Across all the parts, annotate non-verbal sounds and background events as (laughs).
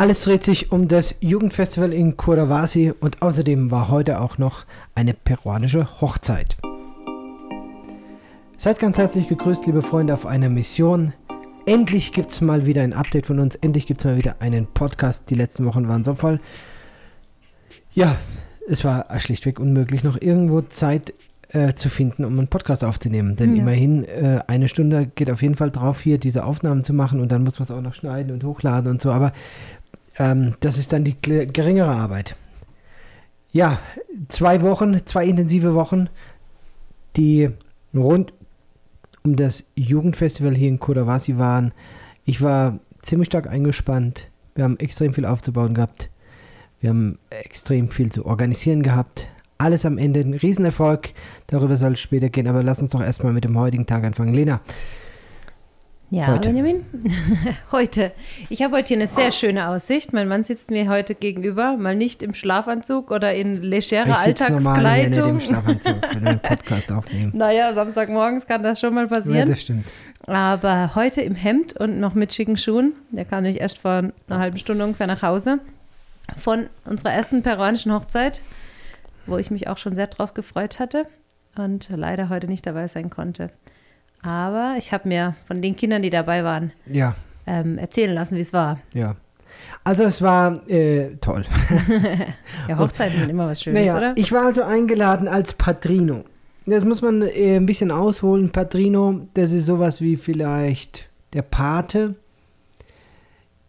Alles dreht sich um das Jugendfestival in Curavasi und außerdem war heute auch noch eine peruanische Hochzeit. Seid ganz herzlich gegrüßt, liebe Freunde, auf einer Mission. Endlich gibt es mal wieder ein Update von uns. Endlich gibt es mal wieder einen Podcast. Die letzten Wochen waren so voll. Ja, es war schlichtweg unmöglich, noch irgendwo Zeit äh, zu finden, um einen Podcast aufzunehmen. Denn ja. immerhin äh, eine Stunde geht auf jeden Fall drauf, hier diese Aufnahmen zu machen und dann muss man es auch noch schneiden und hochladen und so. Aber ähm, das ist dann die geringere Arbeit. Ja, zwei Wochen, zwei intensive Wochen, die rund um das Jugendfestival hier in Kodawasi waren. Ich war ziemlich stark eingespannt. Wir haben extrem viel aufzubauen gehabt. Wir haben extrem viel zu organisieren gehabt. Alles am Ende ein Riesenerfolg. Darüber soll es später gehen, aber lass uns doch erstmal mit dem heutigen Tag anfangen. Lena, ja, heute. Benjamin. (laughs) heute. Ich habe heute hier eine sehr schöne Aussicht. Mein Mann sitzt mir heute gegenüber, mal nicht im Schlafanzug oder in legerer Alltagskleidung. Normal, nicht im Schlafanzug, wenn wir einen (laughs) Podcast aufnehmen. Naja, Samstagmorgens kann das schon mal passieren. Ja, das stimmt. Aber heute im Hemd und noch mit schicken Schuhen. Der kam nämlich erst vor einer halben Stunde ungefähr nach Hause. Von unserer ersten peruanischen Hochzeit, wo ich mich auch schon sehr drauf gefreut hatte und leider heute nicht dabei sein konnte. Aber ich habe mir von den Kindern, die dabei waren, ja. ähm, erzählen lassen, wie es war. Ja. Also es war äh, toll. (laughs) ja, Hochzeiten sind immer was Schönes, naja, oder? Ich war also eingeladen als Padrino. Das muss man äh, ein bisschen ausholen. Padrino, das ist sowas wie vielleicht der Pate,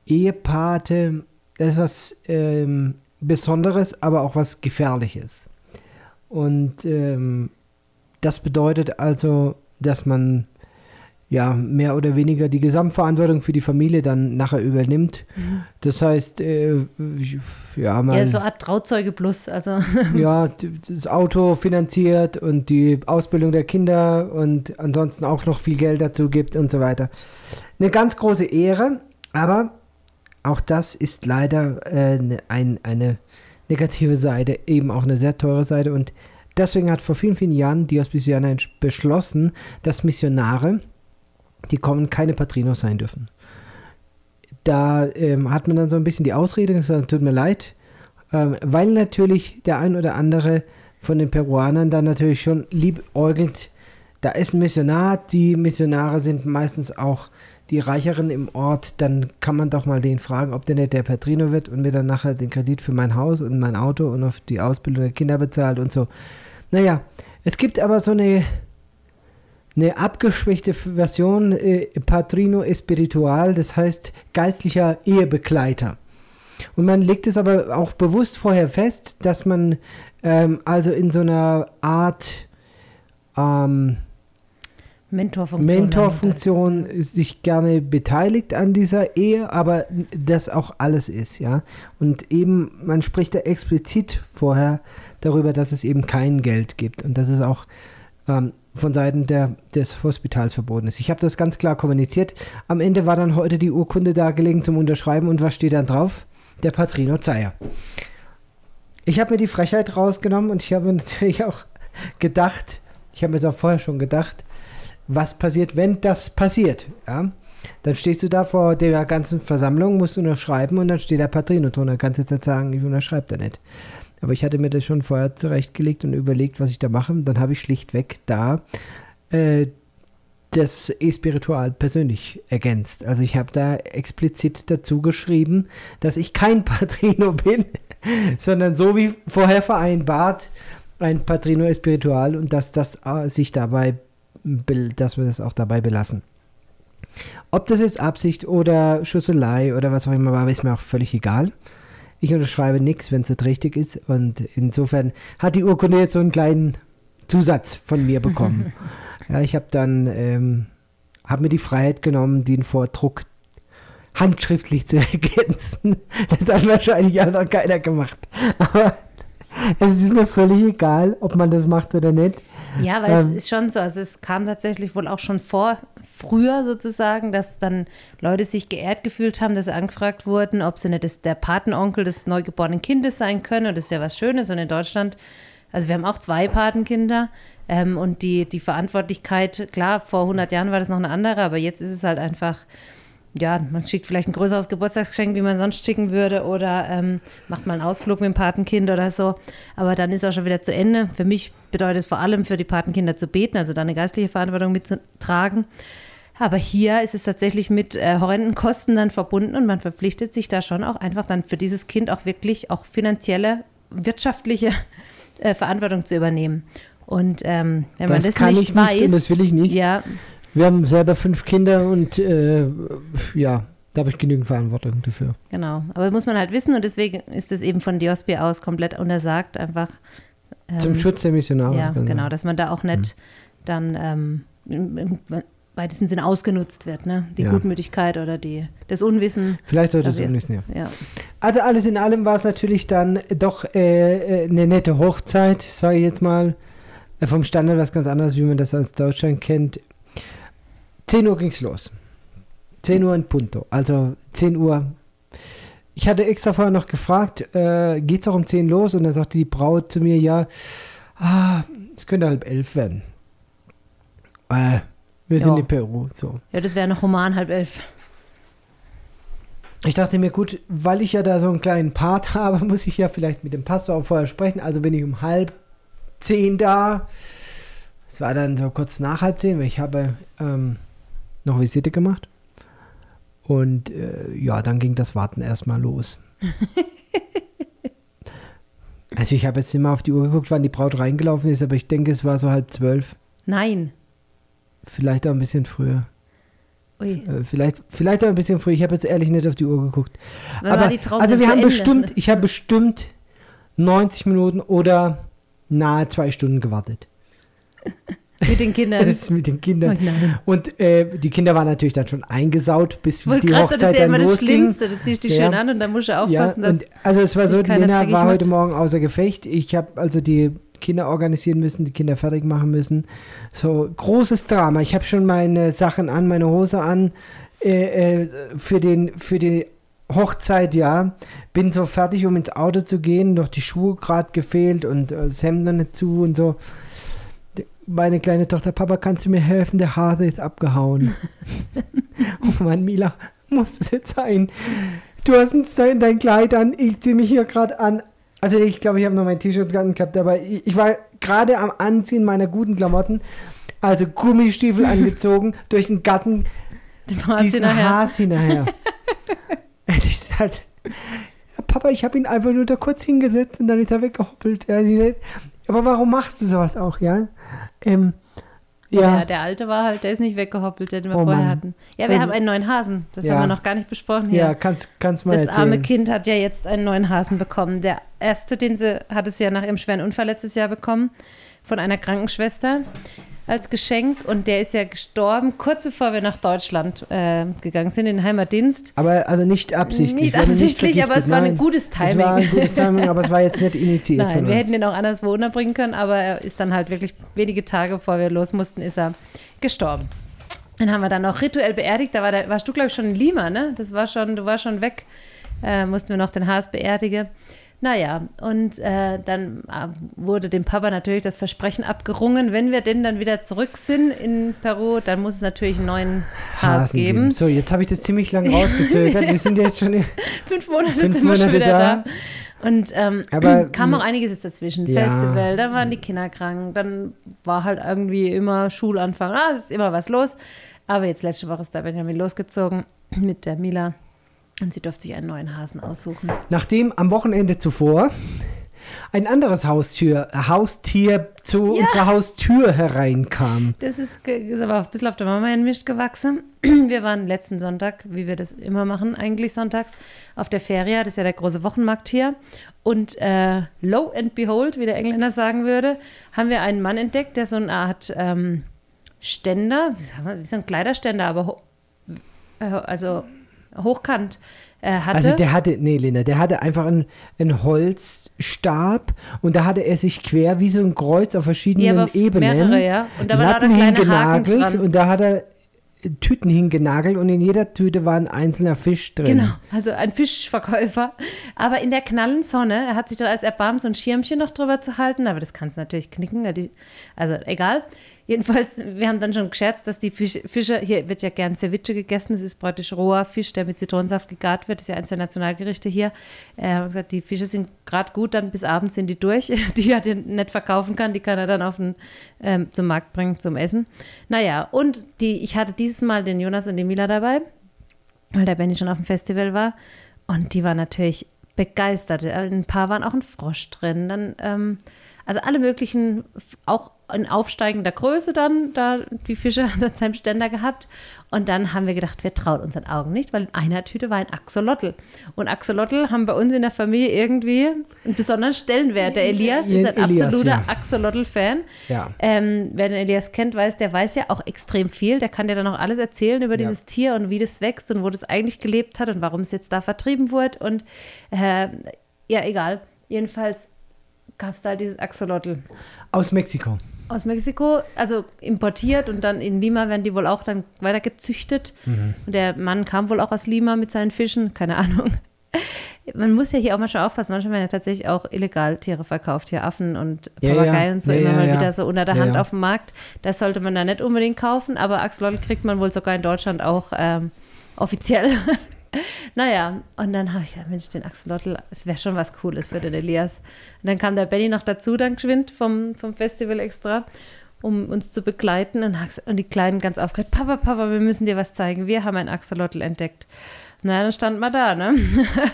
Ehepate. Das ist was ähm, Besonderes, aber auch was Gefährliches. Und ähm, das bedeutet also, dass man ja mehr oder weniger die Gesamtverantwortung für die Familie dann nachher übernimmt. Mhm. Das heißt, äh, ja, man. Ja, so Art Trauzeuge plus, also. (laughs) ja, das Auto finanziert und die Ausbildung der Kinder und ansonsten auch noch viel Geld dazu gibt und so weiter. Eine ganz große Ehre, aber auch das ist leider äh, ne, ein, eine negative Seite, eben auch eine sehr teure Seite und Deswegen hat vor vielen, vielen Jahren die Hospicianer beschlossen, dass Missionare, die kommen, keine Patrinos sein dürfen. Da ähm, hat man dann so ein bisschen die Ausrede gesagt, tut mir leid, ähm, weil natürlich der ein oder andere von den Peruanern dann natürlich schon liebäugelt, da ist ein Missionar, die Missionare sind meistens auch die Reicheren im Ort, dann kann man doch mal den fragen, ob der nicht der Patrino wird und mir dann nachher den Kredit für mein Haus und mein Auto und auf die Ausbildung der Kinder bezahlt und so. Naja, es gibt aber so eine, eine abgeschwächte Version, äh, Patrino Espiritual, das heißt geistlicher Ehebegleiter. Und man legt es aber auch bewusst vorher fest, dass man ähm, also in so einer Art ähm, Mentorfunktion, Mentorfunktion sich gerne beteiligt an dieser Ehe, aber das auch alles ist, ja. Und eben, man spricht da explizit vorher darüber, dass es eben kein Geld gibt und dass es auch ähm, von Seiten der, des Hospitals verboten ist. Ich habe das ganz klar kommuniziert. Am Ende war dann heute die Urkunde dargelegen zum Unterschreiben und was steht dann drauf? Der Patrino Zeier. Ich habe mir die Frechheit rausgenommen und ich habe natürlich auch gedacht, ich habe mir es auch vorher schon gedacht, was passiert, wenn das passiert. Ja? Dann stehst du da vor der ganzen Versammlung, musst unterschreiben und dann steht der Patrino. Dann kannst jetzt nicht sagen, ich unterschreibe da nicht. Aber ich hatte mir das schon vorher zurechtgelegt und überlegt, was ich da mache. Dann habe ich schlichtweg da äh, das E-Spiritual persönlich ergänzt. Also ich habe da explizit dazu geschrieben, dass ich kein (laughs) Patrino bin, sondern so wie vorher vereinbart ein Patrino Espiritual und dass das äh, sich dabei, dass wir das auch dabei belassen. Ob das jetzt Absicht oder Schusselei oder was auch immer war, ist mir auch völlig egal. Ich unterschreibe nichts, wenn es nicht richtig ist. Und insofern hat die Urkunde jetzt so einen kleinen Zusatz von mir bekommen. (laughs) ja, ich habe dann ähm, habe mir die Freiheit genommen, den Vordruck handschriftlich zu (laughs) ergänzen. Das hat wahrscheinlich auch noch keiner gemacht. (laughs) Aber es ist mir völlig egal, ob man das macht oder nicht. Ja, weil ähm, es ist schon so, also es kam tatsächlich wohl auch schon vor, früher sozusagen, dass dann Leute sich geehrt gefühlt haben, dass sie angefragt wurden, ob sie nicht das, der Patenonkel des neugeborenen Kindes sein können. Und das ist ja was Schönes. Und in Deutschland, also wir haben auch zwei Patenkinder. Ähm, und die, die Verantwortlichkeit, klar, vor 100 Jahren war das noch eine andere, aber jetzt ist es halt einfach ja, man schickt vielleicht ein größeres Geburtstagsgeschenk, wie man sonst schicken würde, oder ähm, macht mal einen Ausflug mit dem Patenkind oder so. Aber dann ist auch schon wieder zu Ende. Für mich bedeutet es vor allem für die Patenkinder zu beten, also da eine geistliche Verantwortung mitzutragen. Aber hier ist es tatsächlich mit äh, horrenden Kosten dann verbunden und man verpflichtet sich da schon auch einfach dann für dieses Kind auch wirklich auch finanzielle, wirtschaftliche äh, Verantwortung zu übernehmen. Und ähm, wenn man das, kann nicht ich weiß, nicht und das will ich nicht. ja, Wir haben selber fünf Kinder und äh, ja, da habe ich genügend Verantwortung dafür. genau. Aber muss man halt wissen und deswegen ist es eben von Diospi aus komplett untersagt, einfach. Ähm, Zum Schutz der Missionare. Ja, genau, dass man da auch nicht dann ähm, im, im weitesten Sinne ausgenutzt wird, ne? Die Ja. Gutmütigkeit oder die, das Unwissen. Vielleicht sollte es Also, auch wissen, ja. Ja. Also alles in allem war es natürlich dann doch äh, äh, eine nette Hochzeit, sage ich jetzt mal. Äh, vom Standard was ganz anderes, wie man das aus Deutschland kennt. 10 Uhr ging es los. 10 Uhr in Punto. Also 10 Uhr. Ich hatte extra vorher noch gefragt, äh, geht es auch um 10 los? Und dann sagte die Braut zu mir, ja, ah, es könnte halb elf werden. Äh, wir sind Ja. in Peru. So. ja, das wäre noch Roman halb elf. Ich dachte mir, gut, weil ich ja da so einen kleinen Part (laughs) habe, muss ich ja vielleicht mit dem Pastor auch vorher sprechen. Also bin ich um halb zehn da. Es war dann so kurz nach halb zehn, weil ich habe ähm, noch Visite gemacht. Und äh, ja, dann ging das Warten erstmal los. (laughs) also ich habe jetzt immer auf die Uhr geguckt, wann die Braut reingelaufen ist, aber ich denke, es war so halb zwölf. Nein. Vielleicht auch ein bisschen früher. Ui. Äh, vielleicht, vielleicht auch ein bisschen früher. Ich habe jetzt ehrlich nicht auf die Uhr geguckt. Wann Aber, also wir haben Ende? bestimmt, ich habe bestimmt 90 Minuten oder nahe zwei Stunden gewartet. (laughs) Mit den Kindern. (laughs) Das ist mit den oh Kindern. nein. Und äh, die Kinder waren natürlich dann schon eingesaut, bis wollte die gerade sagen, das Hochzeit ist ja dann immer das losging. Schlimmste. Du ziehst dich Ja. schön an und dann musst du Ja, aufpassen, dass. und also es war so, Lena war heute Morgen außer Gefecht. Ich habe also die Kinder organisieren müssen, die Kinder fertig machen müssen. So großes Drama. Ich habe schon meine Sachen an, meine Hose an äh, äh, für den für die Hochzeit, ja. Bin so fertig, um ins Auto zu gehen, noch die Schuhe gerade gefehlt und äh, das Hemd noch nicht zu und so. Meine kleine Tochter, Papa, kannst du mir helfen? Der Hase ist abgehauen. (laughs) oh Mann, Mila, muss das jetzt sein? Du hast uns dein, dein Kleid an, ich ziehe mich hier gerade an. Also ich glaube, ich habe noch mein T-Shirt gehabt, aber ich, ich war gerade am Anziehen meiner guten Klamotten. Also Gummistiefel (laughs) angezogen, durch den Garten, Du warst diesen hinterher. Has hinterher. (laughs) Es ist halt, Papa, ich habe ihn einfach nur da kurz hingesetzt und dann ist er weggehoppelt. Ja, sagt, aber warum machst du sowas auch, ja? Ähm, Ja. ja, der alte war halt, der ist nicht weggehoppelt, den wir Oh vorher Mann. hatten. Ja, wir Ähm, haben einen neuen Hasen. Das ja. haben wir noch gar nicht besprochen hier. ja, kannst, kannst mal Das erzählen. arme Kind hat ja jetzt einen neuen Hasen bekommen. Der erste, den sie hat es ja nach ihrem schweren Unfall letztes Jahr bekommen, von einer Krankenschwester als Geschenk. Und der ist ja gestorben, kurz bevor wir nach Deutschland äh, gegangen sind, in den Heimatdienst. Aber also nicht absichtlich. Nicht absichtlich, aber vergiftet, es war ein nein. gutes Es war Timing. ein gutes Timing, aber es war jetzt nicht initiiert Nein, von wir uns. hätten ihn auch anderswo unterbringen können, aber er ist dann halt wirklich wenige Tage bevor wir los mussten, ist er gestorben. Den haben wir dann auch rituell beerdigt. Da war der, warst du, glaube ich, schon in Lima, ne? Das war schon, du warst schon weg. Äh, mussten wir noch den Has beerdigen. Naja, und äh, dann äh, wurde dem Papa natürlich das Versprechen abgerungen, wenn wir denn dann wieder zurück sind in Peru, dann muss es natürlich einen neuen Has Hasen geben. So, jetzt habe ich das ziemlich lang rausgezögert. Wir sind jetzt schon. (laughs) Fünf Monate Fünf sind wir schon Monate wieder da. da. Und ähm, Aber- (clears throat) kam auch einiges jetzt dazwischen. Ja. Festival, dann waren die Kinder krank, dann war halt irgendwie immer Schulanfang. Ah, es ist immer was los. Aber jetzt letzte Woche ist der Benjamin losgezogen mit der Mila. Und sie durfte sich einen neuen Hasen aussuchen. Nachdem am Wochenende zuvor ein anderes Haustür, Haustier zu Ja. unserer Haustür hereinkam. Das ist, ist aber ein bisschen auf der Mama in Mist gewachsen. (clears throat) Wir waren letzten Sonntag, wie wir das immer machen, eigentlich sonntags, auf der Feria. Das ist ja der große Wochenmarkt hier. Und äh, lo and behold, wie der Engländer sagen würde, haben wir einen Mann entdeckt, der so eine Art ähm, Ständer, wie, so ein Kleiderständer, aber äh, also hochkant äh, hatte. Also der hatte, nee, Lena, der hatte einfach einen, einen Holzstab und da hatte er sich quer wie so ein Kreuz auf verschiedenen Ja, Ebenen mehrere, ja. Und da war lauter kleine Haken dran. und da hat er Tüten hingenagelt und in jeder Tüte war ein einzelner Fisch drin. Genau, also ein Fischverkäufer. Aber in der knallen Sonne, er hat sich dann als erbarmt, so ein Schirmchen noch drüber zu halten, aber das kannst du natürlich knicken. Also egal. Jedenfalls, wir haben dann schon gescherzt, dass die Fisch, Fische, hier wird ja gern Ceviche gegessen, das ist praktisch roher Fisch, der mit Zitronensaft gegart wird, das ist ja eines der Nationalgerichte hier. Er hat gesagt, die Fische sind gerade gut, dann bis abends sind die durch, (laughs) die er nicht verkaufen kann, die kann er dann auf den, ähm, zum Markt bringen zum Essen. Naja, und die, ich hatte dieses Mal den Jonas und die Mila dabei, weil der Benny schon auf dem Festival war und die war natürlich begeistert. Ein paar waren auch ein Frosch drin, dann ähm, also alle möglichen, auch in aufsteigender Größe dann, da die Fische (laughs) an seinem Ständer gehabt. Und dann haben wir gedacht, wir trauen unseren Augen nicht, weil in einer Tüte war ein Axolotl. Und Axolotl haben bei uns in der Familie irgendwie einen besonderen Stellenwert. Der Elias ist ein Elias, absoluter ja. Axolotl-Fan. Ja. Ähm, wer den Elias kennt, weiß, der weiß ja auch extrem viel. Der kann dir dann auch alles erzählen über Ja. dieses Tier und wie das wächst und wo das eigentlich gelebt hat und warum es jetzt da vertrieben wurde. Und äh, ja, egal. Jedenfalls gab es da dieses Axolotl Aus Mexiko. Aus Mexiko, also importiert und dann in Lima werden die wohl auch dann weiter gezüchtet. Mhm. Und der Mann kam wohl auch aus Lima mit seinen Fischen, keine Ahnung. Man muss ja hier auch manchmal aufpassen, manchmal werden ja tatsächlich auch illegal Tiere verkauft, hier Affen und Ja, Papageien ja. und so Ja, immer ja, mal ja. wieder so unter der Ja, Hand ja. auf dem Markt. Das sollte man da nicht unbedingt kaufen, aber Axolotl kriegt man wohl sogar in Deutschland auch ähm, offiziell. (laughs) naja, und dann habe ich gedacht, Mensch, den Axolotl, es wäre schon was Cooles für den Elias. Und dann kam der Benny noch dazu, dann geschwind vom, vom Festival extra, um uns zu begleiten. Und, und die Kleinen ganz aufgeregt, Papa, Papa, wir müssen dir was zeigen. Wir haben ein Axolotl entdeckt. Na, dann stand man da, ne?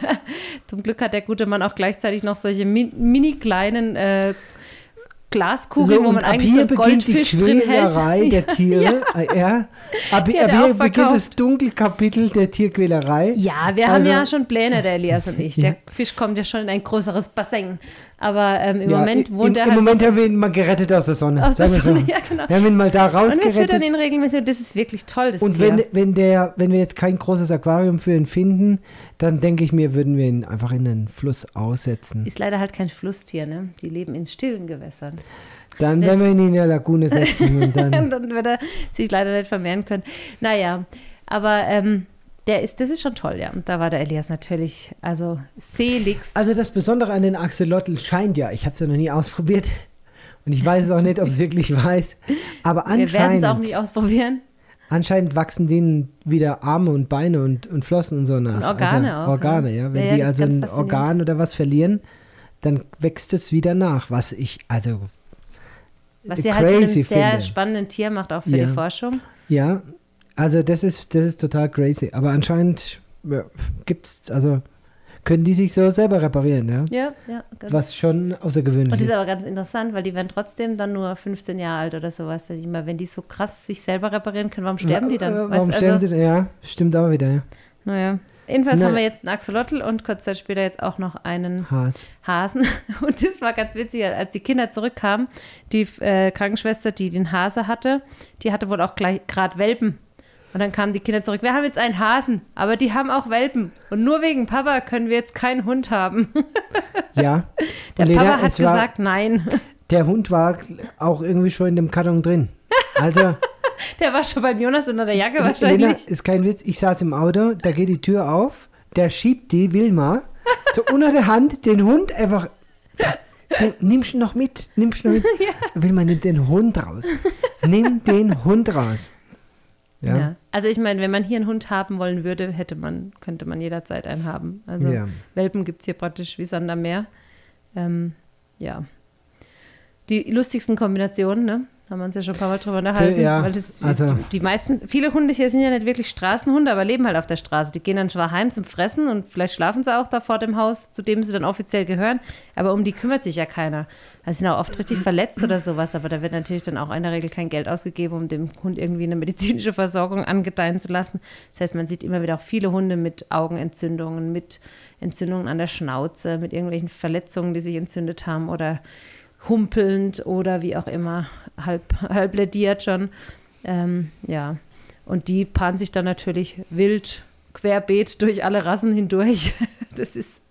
(laughs) Zum Glück hat der gute Mann auch gleichzeitig noch solche mi- mini kleinen äh, Glaskugeln, wo und man ab eigentlich so hier einen beginnt Goldfisch die drin hält. Der (laughs) Tiere. Ja. Ab, Die ab er hier beginnt verkauft. das Dunkelkapitel der Tierquälerei. Ja, wir Also- haben ja schon Pläne, der Elias und ich. Der Ja. Fisch kommt ja schon in ein größeres Bassin. Aber ähm, im Ja, Moment im, wohnt er Im halt Moment noch haben wir ihn mal gerettet aus der Sonne. aus der Sonne. So. Ja, genau. Wir haben ihn mal da Und wir füttern rausgerettet. ihn regelmäßig und das ist wirklich toll, das Und Tier. wenn, wenn, der, wenn wir jetzt kein großes Aquarium für ihn finden, dann denke ich mir, würden wir ihn einfach in den Fluss aussetzen. ist leider halt kein Flusstier, ne? Die leben in stillen Gewässern. Dann das- werden wir ihn in der Lagune setzen und (laughs) dann. Und dann wird er sich leider nicht vermehren können. Naja, aber ähm, der ist, das ist schon toll, ja. Und da war der Elias natürlich, also seligst. Also das Besondere an den Axolotl scheint ja, ich habe es ja noch nie ausprobiert und ich weiß es auch nicht, ob es (laughs) wirklich weiß, aber wir werden es auch anscheinend, nicht ausprobieren. anscheinend wachsen denen wieder Arme und Beine und, und Flossen und so nach. Und Organe also, auch, Organe, ja. ja. Wenn Ja, ja, die also ein. Organ oder was verlieren, dann wächst es wieder nach, was ich, also Was sie halt zu einem sehr finde. spannenden Tier macht, auch für Ja. die Forschung. Ja, also das ist, das ist total crazy. Aber anscheinend ja, gibt's, also können die sich so selber reparieren, ja. Ja, ja. Ganz Was schon außergewöhnlich Und das ist. ist aber ganz interessant, weil die werden trotzdem dann nur 15 Jahre alt oder sowas. Ich wenn die so krass sich selber reparieren können, warum sterben die dann? Äh, Weißt Warum du, sterben also, sie denn? Ja, stimmt auch wieder, ja. Naja. Jedenfalls Na- haben wir jetzt einen Axolotl und kurz Zeit später jetzt auch noch einen Haas. Hasen. (laughs) Und das war ganz witzig, als die Kinder zurückkamen, die äh, Krankenschwester, die den Hase hatte, die hatte wohl auch gleich gerade Welpen. Und dann kamen die Kinder zurück. Wir haben jetzt einen Hasen, aber die haben auch Welpen. Und nur wegen Papa können wir jetzt keinen Hund haben. (laughs) Ja. (laughs) Der Lena, Papa hat war- gesagt, nein. (laughs) Der Hund war auch irgendwie schon in dem Karton drin. Also, Der war schon beim Jonas unter der Jacke Lena, wahrscheinlich. ist kein Witz, ich saß im Auto, da geht die Tür auf, der schiebt die Wilma so unter der Hand den Hund einfach. Nimm- Nimmst du noch mit? Nimmst du noch mit? Wilma, nimm den Hund raus. Nimm den Hund raus. Ja. Ja. Also ich meine, wenn man hier einen Hund haben wollen würde, hätte man, könnte man jederzeit einen haben. Also Ja. Welpen gibt es hier praktisch wie Sand am Meer. Ähm, ja. Die lustigsten Kombinationen, ne? Haben wir uns ja schon ein paar Mal drüber unterhalten. ja, weil das, also- die, die meisten, viele Hunde hier sind ja nicht wirklich Straßenhunde, aber leben halt auf der Straße. Die gehen dann zwar heim zum Fressen und vielleicht schlafen sie auch da vor dem Haus, zu dem sie dann offiziell gehören, aber um die kümmert sich ja keiner. Also sie sind auch oft richtig verletzt oder sowas, aber da wird natürlich dann auch in der Regel kein Geld ausgegeben, um dem Hund irgendwie eine medizinische Versorgung angedeihen zu lassen. Das heißt, man sieht immer wieder auch viele Hunde mit Augenentzündungen, mit Entzündungen an der Schnauze, mit irgendwelchen Verletzungen, die sich entzündet haben oder humpelnd oder wie auch immer, halb, (laughs) halb lediert schon. Ähm, ja, und die paaren sich dann natürlich wild querbeet durch alle Rassen hindurch. (laughs) Das ist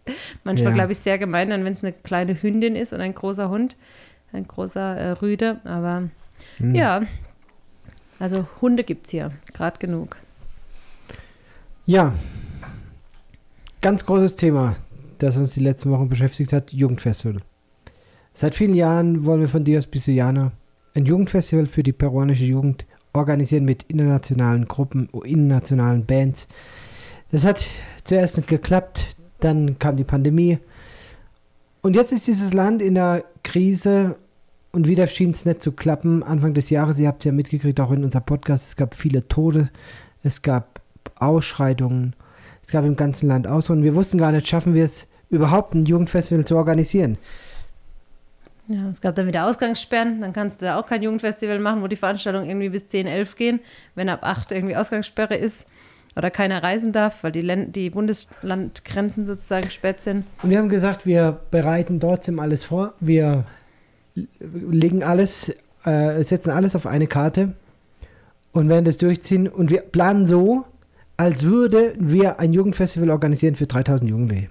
manchmal, Ja. glaube ich, sehr gemein, dann wenn es eine kleine Hündin ist und ein großer Hund, ein großer äh, Rüde. Aber Hm. ja, also Hunde gibt es hier, gerade genug. Ja. Ganz großes Thema, das uns die letzten Wochen beschäftigt hat: Jugendfestival. Seit vielen Jahren wollen wir von dir aus Bisuyana ein Jugendfestival für die peruanische Jugend organisieren mit internationalen Gruppen, internationalen Bands. Das hat zuerst nicht geklappt, dann kam die Pandemie. Und jetzt ist dieses Land in der Krise und wieder schien es nicht zu klappen. Anfang des Jahres, ihr habt es ja mitgekriegt, auch in unserem Podcast, es gab viele Tode, es gab Ausschreitungen, es gab im ganzen Land Ausruhen. Wir wussten gar nicht, schaffen wir es überhaupt, ein Jugendfestival zu organisieren. Ja, es gab dann wieder Ausgangssperren, dann kannst du auch kein Jugendfestival machen, wo die Veranstaltungen irgendwie bis 10, 11 gehen, wenn ab 8 irgendwie Ausgangssperre ist oder keiner reisen darf, weil die, Länd die Bundeslandgrenzen sozusagen gesperrt sind. Und wir haben gesagt, wir bereiten trotzdem alles vor, wir legen alles, äh, setzen alles auf eine Karte und werden das durchziehen und wir planen so, als würden wir ein Jugendfestival organisieren für 3000 Jugendliche.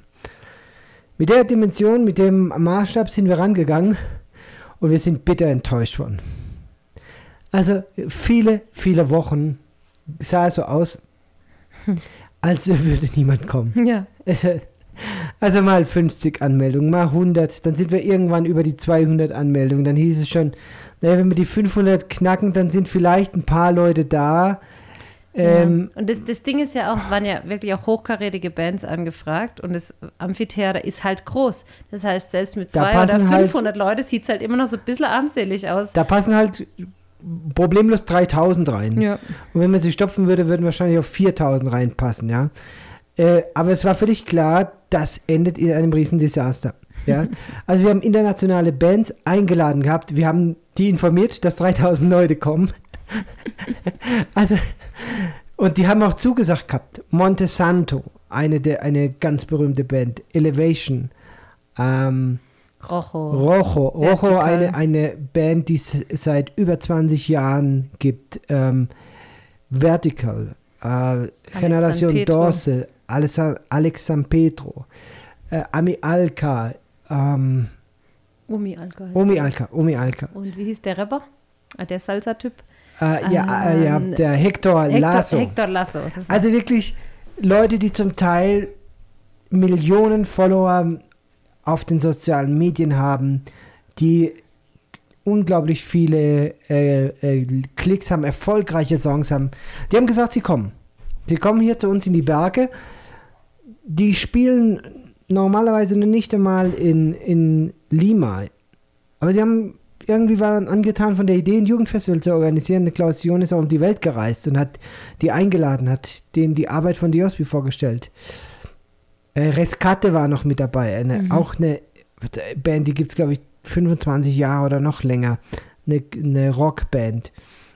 Mit der Dimension, mit dem Maßstab sind wir rangegangen und wir sind bitter enttäuscht worden. Also viele, viele Wochen sah es so aus, als würde niemand kommen. Ja. (laughs) Also mal 50 Anmeldungen, mal 100, dann sind wir irgendwann über die 200 Anmeldungen. Dann hieß es schon, naja, wenn wir die 500 knacken, dann sind vielleicht ein paar Leute da. Ähm, ja. Und das, das Ding ist ja auch, es waren ja wirklich auch hochkarätige Bands angefragt und das Amphitheater ist halt groß. Das heißt, selbst mit 200 oder 500 halt, Leute sieht es halt immer noch so ein bisschen armselig aus. Da passen halt problemlos 3000 rein. Ja. Und wenn man sie stopfen würde, würden wahrscheinlich auch 4000 reinpassen, ja. Äh, aber es war völlig klar, das endet in einem Riesendesaster. Ja? (laughs) Also wir haben internationale Bands eingeladen gehabt, wir haben die informiert, dass 3000 Leute kommen. (laughs) also und die haben auch zugesagt gehabt. Monte Santo, eine, der, eine ganz berühmte Band. Elevation. Ähm, Rojo. Rojo. Rojo, eine, eine Band, die es seit über 20 Jahren gibt. Ähm, Vertical. Äh, Generación Dorse. Alex, Alex San Pedro. Äh, Ami Alka. Ähm, Umi Alka. Umi Alka. Umi Alka. Und wie hieß der Rapper? Ah, der Salsa-Typ? Äh, ja, ähm, ja, der Hector, Hector Lasso. Hector Lasso. Also wirklich Leute, die zum Teil Millionen Follower auf den sozialen Medien haben, die unglaublich viele äh, äh, Klicks haben, erfolgreiche Songs haben. Die haben gesagt, sie kommen. Sie kommen hier zu uns in die Berge. Die spielen normalerweise nicht einmal in, in Lima. Aber sie haben irgendwie waren angetan von der Idee, ein Jugendfestival zu organisieren. Klaus Jon ist auch um die Welt gereist und hat die eingeladen, hat denen die Arbeit von Diosby vorgestellt. Äh, Rescate war noch mit dabei, eine, mhm. auch eine Band, die gibt es, glaube ich, 25 Jahre oder noch länger. Eine, eine Rockband.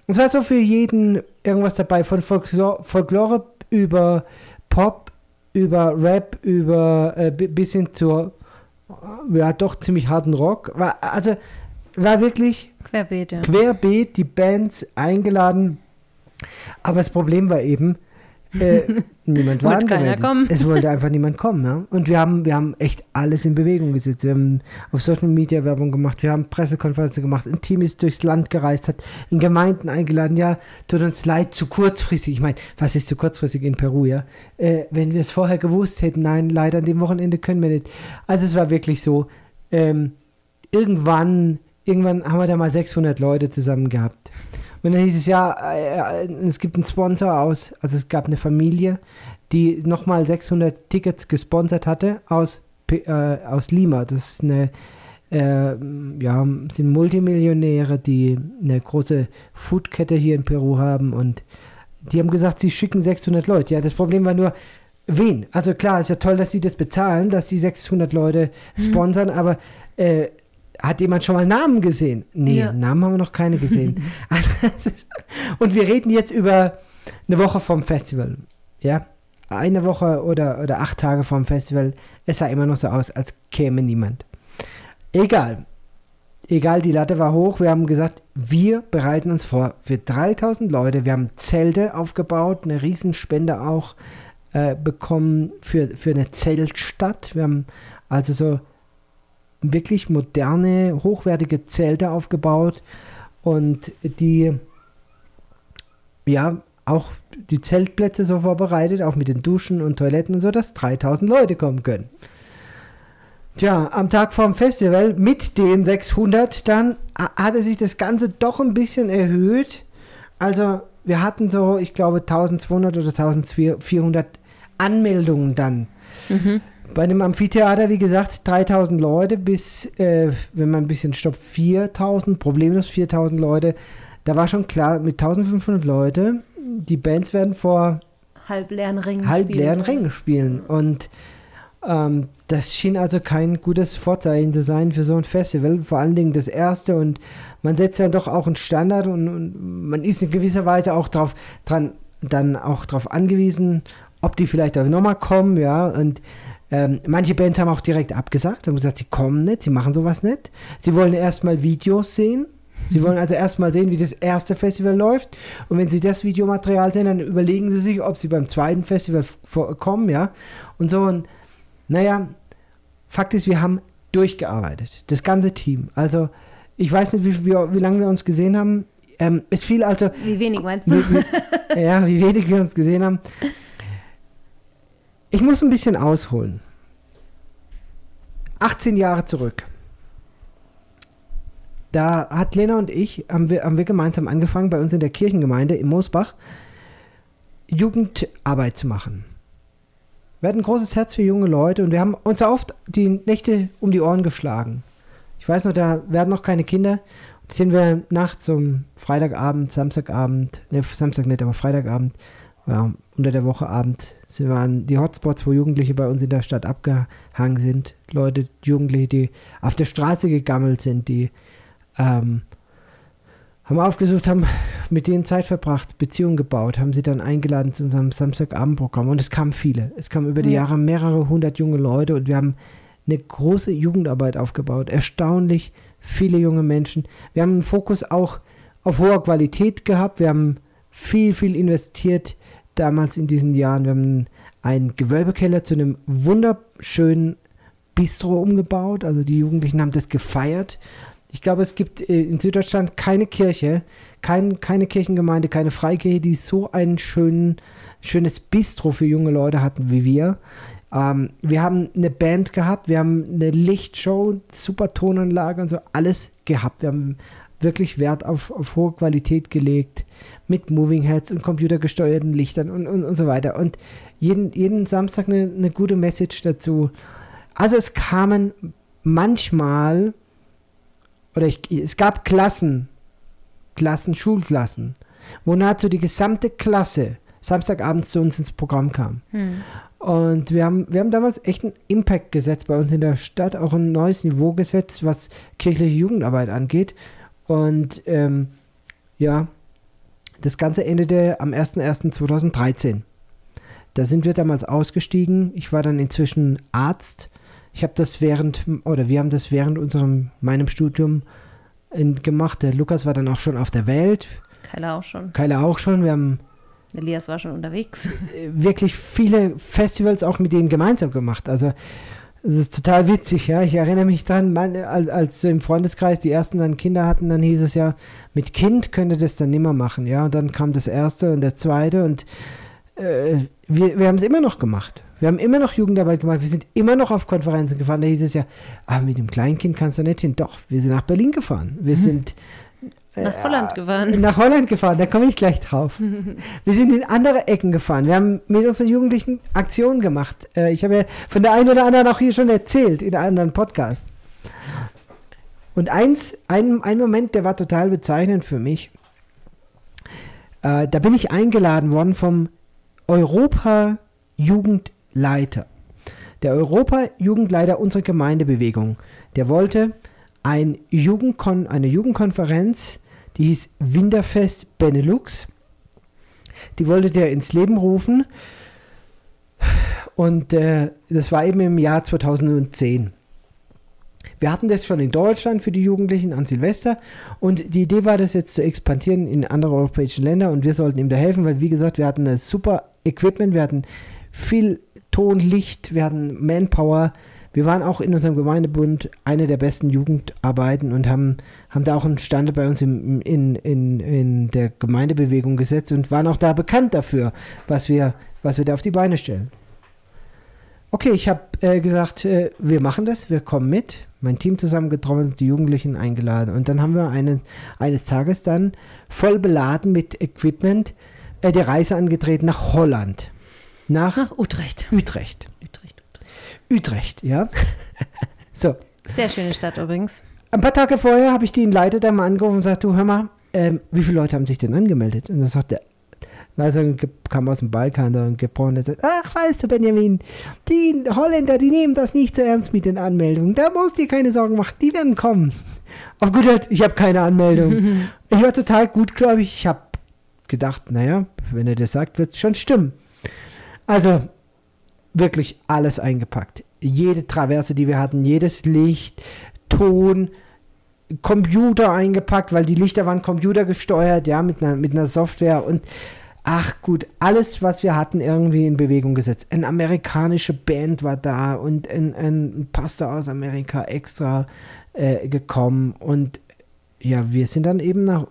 Und es war so für jeden irgendwas dabei, von Folklore, Folklore über Pop, über Rap, über äh, bis hin zur ja doch ziemlich harten Rock. War, also war wirklich querbeet, ja. querbeet die Bands eingeladen. Aber das Problem war eben, äh, (laughs) niemand war angemeldet. Es wollte einfach niemand kommen. Ja? Und wir haben, wir haben echt alles in Bewegung gesetzt. Wir haben auf Social Media Werbung gemacht, wir haben Pressekonferenzen gemacht, ein Team ist durchs Land gereist, hat in Gemeinden eingeladen. Ja, tut uns leid, zu kurzfristig. Ich meine, was ist zu kurzfristig in Peru, ja? Äh, wenn wir es vorher gewusst hätten, nein, leider an dem Wochenende können wir nicht. Also es war wirklich so, ähm, irgendwann irgendwann haben wir da mal 600 Leute zusammen gehabt. Und dann hieß es ja, äh, es gibt einen Sponsor aus, also es gab eine Familie, die nochmal 600 Tickets gesponsert hatte aus, äh, aus Lima. Das ist eine, äh, ja, sind Multimillionäre, die eine große Foodkette hier in Peru haben und die haben gesagt, sie schicken 600 Leute. Ja, das Problem war nur, wen? Also klar, ist ja toll, dass sie das bezahlen, dass die 600 Leute mhm. sponsern, mhm. aber äh, hat jemand schon mal Namen gesehen? Nee, ja. Namen haben wir noch keine gesehen. (laughs) (laughs) und wir reden jetzt über eine Woche vom Festival. Ja, eine Woche oder, oder acht Tage vom Festival. Es sah immer noch so aus, als käme niemand. Egal. Egal, die Latte war hoch. Wir haben gesagt, wir bereiten uns vor für 3000 Leute. Wir haben Zelte aufgebaut, eine Riesenspende auch äh, bekommen für, für eine Zeltstadt. Wir haben also so wirklich moderne, hochwertige Zelte aufgebaut und die, ja, auch die Zeltplätze so vorbereitet, auch mit den Duschen und Toiletten und so, dass 3000 Leute kommen können. Tja, am Tag vorm Festival mit den 600 dann ha- hatte sich das Ganze doch ein bisschen erhöht. Also wir hatten so, ich glaube, 1200 oder 1400 Anmeldungen dann. Bei einem Amphitheater, wie gesagt, 3000 Leute bis, äh, wenn man ein bisschen stoppt, 4000, problemlos 4000 Leute. Da war schon klar, mit 1500 Leute, die Bands werden vor Halbleeren Ringen halbleeren spielen. Ringen spielen. Und ähm, das schien also kein gutes Vorzeichen zu sein für so ein Festival. Vor allen Dingen das erste. Und man setzt ja doch auch einen Standard und, und man ist in gewisser Weise auch drauf, dran, dann auch darauf angewiesen, ob die vielleicht auch nochmal kommen, ja. Und ähm, manche Bands haben auch direkt abgesagt, haben gesagt, sie kommen nicht, sie machen sowas nicht. Sie wollen erstmal Videos sehen. Sie wollen also erstmal sehen, wie das erste Festival läuft. Und wenn sie das Videomaterial sehen, dann überlegen sie sich, ob sie beim zweiten Festival kommen, ja. Und so, und naja, Fakt ist, wir haben durchgearbeitet. Das ganze Team. Also, ich weiß nicht, wie, wie, wie lange wir uns gesehen haben. Ähm, es fiel also, Wie wenig meinst du? wie, wie, ja, wie wenig wir uns gesehen haben. Ich muss ein bisschen ausholen. 18 Jahre zurück. Da hat Lena und ich, haben wir, haben wir gemeinsam angefangen, bei uns in der Kirchengemeinde in Moosbach, Jugendarbeit zu machen. Wir hatten ein großes Herz für junge Leute und wir haben uns oft die Nächte um die Ohren geschlagen. Ich weiß noch, da werden noch keine Kinder. Da sind wir nachts um Freitagabend, Samstagabend, ne, Samstag nicht, aber Freitagabend, ja, unter der Woche Abend, sind wir an die Hotspots, wo Jugendliche bei uns in der Stadt abgehangen sind. Leute, Jugendliche, die auf der Straße gegammelt sind, die ähm, haben aufgesucht, haben mit denen Zeit verbracht, Beziehungen gebaut, haben sie dann eingeladen zu unserem Samstagabendprogramm und es kamen viele. Es kamen über die Ja. Jahre mehrere hundert junge Leute und wir haben eine große Jugendarbeit aufgebaut. Erstaunlich viele junge Menschen. Wir haben einen Fokus auch auf hoher Qualität gehabt. Wir haben viel, viel investiert damals in diesen Jahren. Wir haben einen Gewölbekeller zu einem wunderschönen Bistro umgebaut. Also die Jugendlichen haben das gefeiert. Ich glaube, es gibt äh, in Süddeutschland keine Kirche, kein, keine Kirchengemeinde, keine Freikirche, die so ein schönen, schönes Bistro für junge Leute hatten wie wir. Ähm, wir haben eine Band gehabt, wir haben eine Lichtshow, super Tonanlage und so, alles gehabt. Wir haben wirklich Wert auf, auf hohe Qualität gelegt, mit Moving Heads und computergesteuerten Lichtern und, und, und so weiter. Und jeden, jeden Samstag eine, eine gute Message dazu. Also es kamen manchmal, oder ich, es gab Klassen, Klassen, Schulklassen, wo nahezu die gesamte Klasse Samstagabends zu uns ins Programm kam. Hm. Und wir haben, wir haben damals echt einen Impact gesetzt bei uns in der Stadt, auch ein neues Niveau gesetzt, was kirchliche Jugendarbeit angeht. Und ähm, ja, das Ganze endete am 01.01.2013. Da sind wir damals ausgestiegen. Ich war dann inzwischen Arzt. Ich habe das während, oder wir haben das während unserem, meinem Studium in, gemacht. Der Lukas war dann auch schon auf der Welt. Keiner auch schon. Keile auch schon. Wir haben Elias war schon unterwegs. äh, wirklich viele Festivals auch mit denen gemeinsam gemacht. Also es ist total witzig, ja. Ich erinnere mich dran, meine, als, als im Freundeskreis die ersten dann Kinder hatten, dann hieß es ja, mit Kind könnt ihr das dann nimmer machen, ja. Und dann kam das erste und der zweite und äh, wir, wir haben es immer noch gemacht. Wir haben immer noch Jugendarbeit gemacht. Wir sind immer noch auf Konferenzen gefahren. Da hieß es ja, ah, mit dem Kleinkind kannst du nicht hin. Doch, wir sind nach Berlin gefahren. Wir sind Nach Holland gefahren. nach Holland gefahren, da komme ich gleich drauf. (laughs) Wir sind in andere Ecken gefahren. Wir haben mit unseren Jugendlichen Aktionen gemacht. Äh, ich habe ja von der einen oder anderen auch hier schon erzählt in anderen Podcast. Und eins, ein, ein Moment, der war total bezeichnend für mich. Äh, da bin ich eingeladen worden vom Europa-Jugendleiter. Der Europa-Jugendleiter unserer Gemeindebewegung. Der wollte ein Jugendkon eine Jugendkonferenz, die hieß Winterfest Benelux. Die wollte der ins Leben rufen. Und äh, das war eben im Jahr 2010. Wir hatten das schon in Deutschland für die Jugendlichen an Silvester und die Idee war, das jetzt zu expandieren in andere europäische Länder und wir sollten ihm da helfen, weil wie gesagt, wir hatten ein super Equipment, wir hatten viel Ton, Licht, wir hatten Manpower. Wir waren auch in unserem Gemeindebund eine der besten Jugendarbeiten und haben, haben da auch einen Standard bei uns im, in, in, in der Gemeindebewegung gesetzt und waren auch da bekannt dafür, was wir, was wir da auf die Beine stellen. okay, ich habe äh, gesagt, äh, wir machen das, wir kommen mit. Mein Team zusammengetrommelt, die Jugendlichen eingeladen. Und dann haben wir einen, eines Tages dann voll beladen mit Equipment äh, die Reise angetreten nach Holland. Nach, Nach Utrecht. Utrecht. Utrecht, Utrecht. Ja. (laughs) so, Sehr schöne Stadt übrigens. ein paar Tage vorher habe ich den Leiter da mal angerufen und gesagt, du hör mal, ähm, wie viele Leute haben sich denn angemeldet? Und dann sagt er, also kam aus dem Balkan da und gebrochen, der sagt, ach weißt du Benjamin, die Holländer, die nehmen das nicht so ernst mit den Anmeldungen. Da musst du dir keine Sorgen machen, die werden kommen. Auf gut Deutsch, ich habe keine Anmeldung. (laughs) ich war total gut, glaube ich. Ich habe gedacht, naja, wenn er das sagt, wird es schon stimmen. Also wirklich alles eingepackt. Jede Traverse, die wir hatten, jedes Licht, Ton, Computer eingepackt, weil die Lichter waren computergesteuert, ja, mit einer, mit einer Software und ach gut, alles, was wir hatten, irgendwie in Bewegung gesetzt. Eine amerikanische Band war da und ein, ein Pastor aus Amerika extra äh, gekommen und ja, wir sind dann eben nach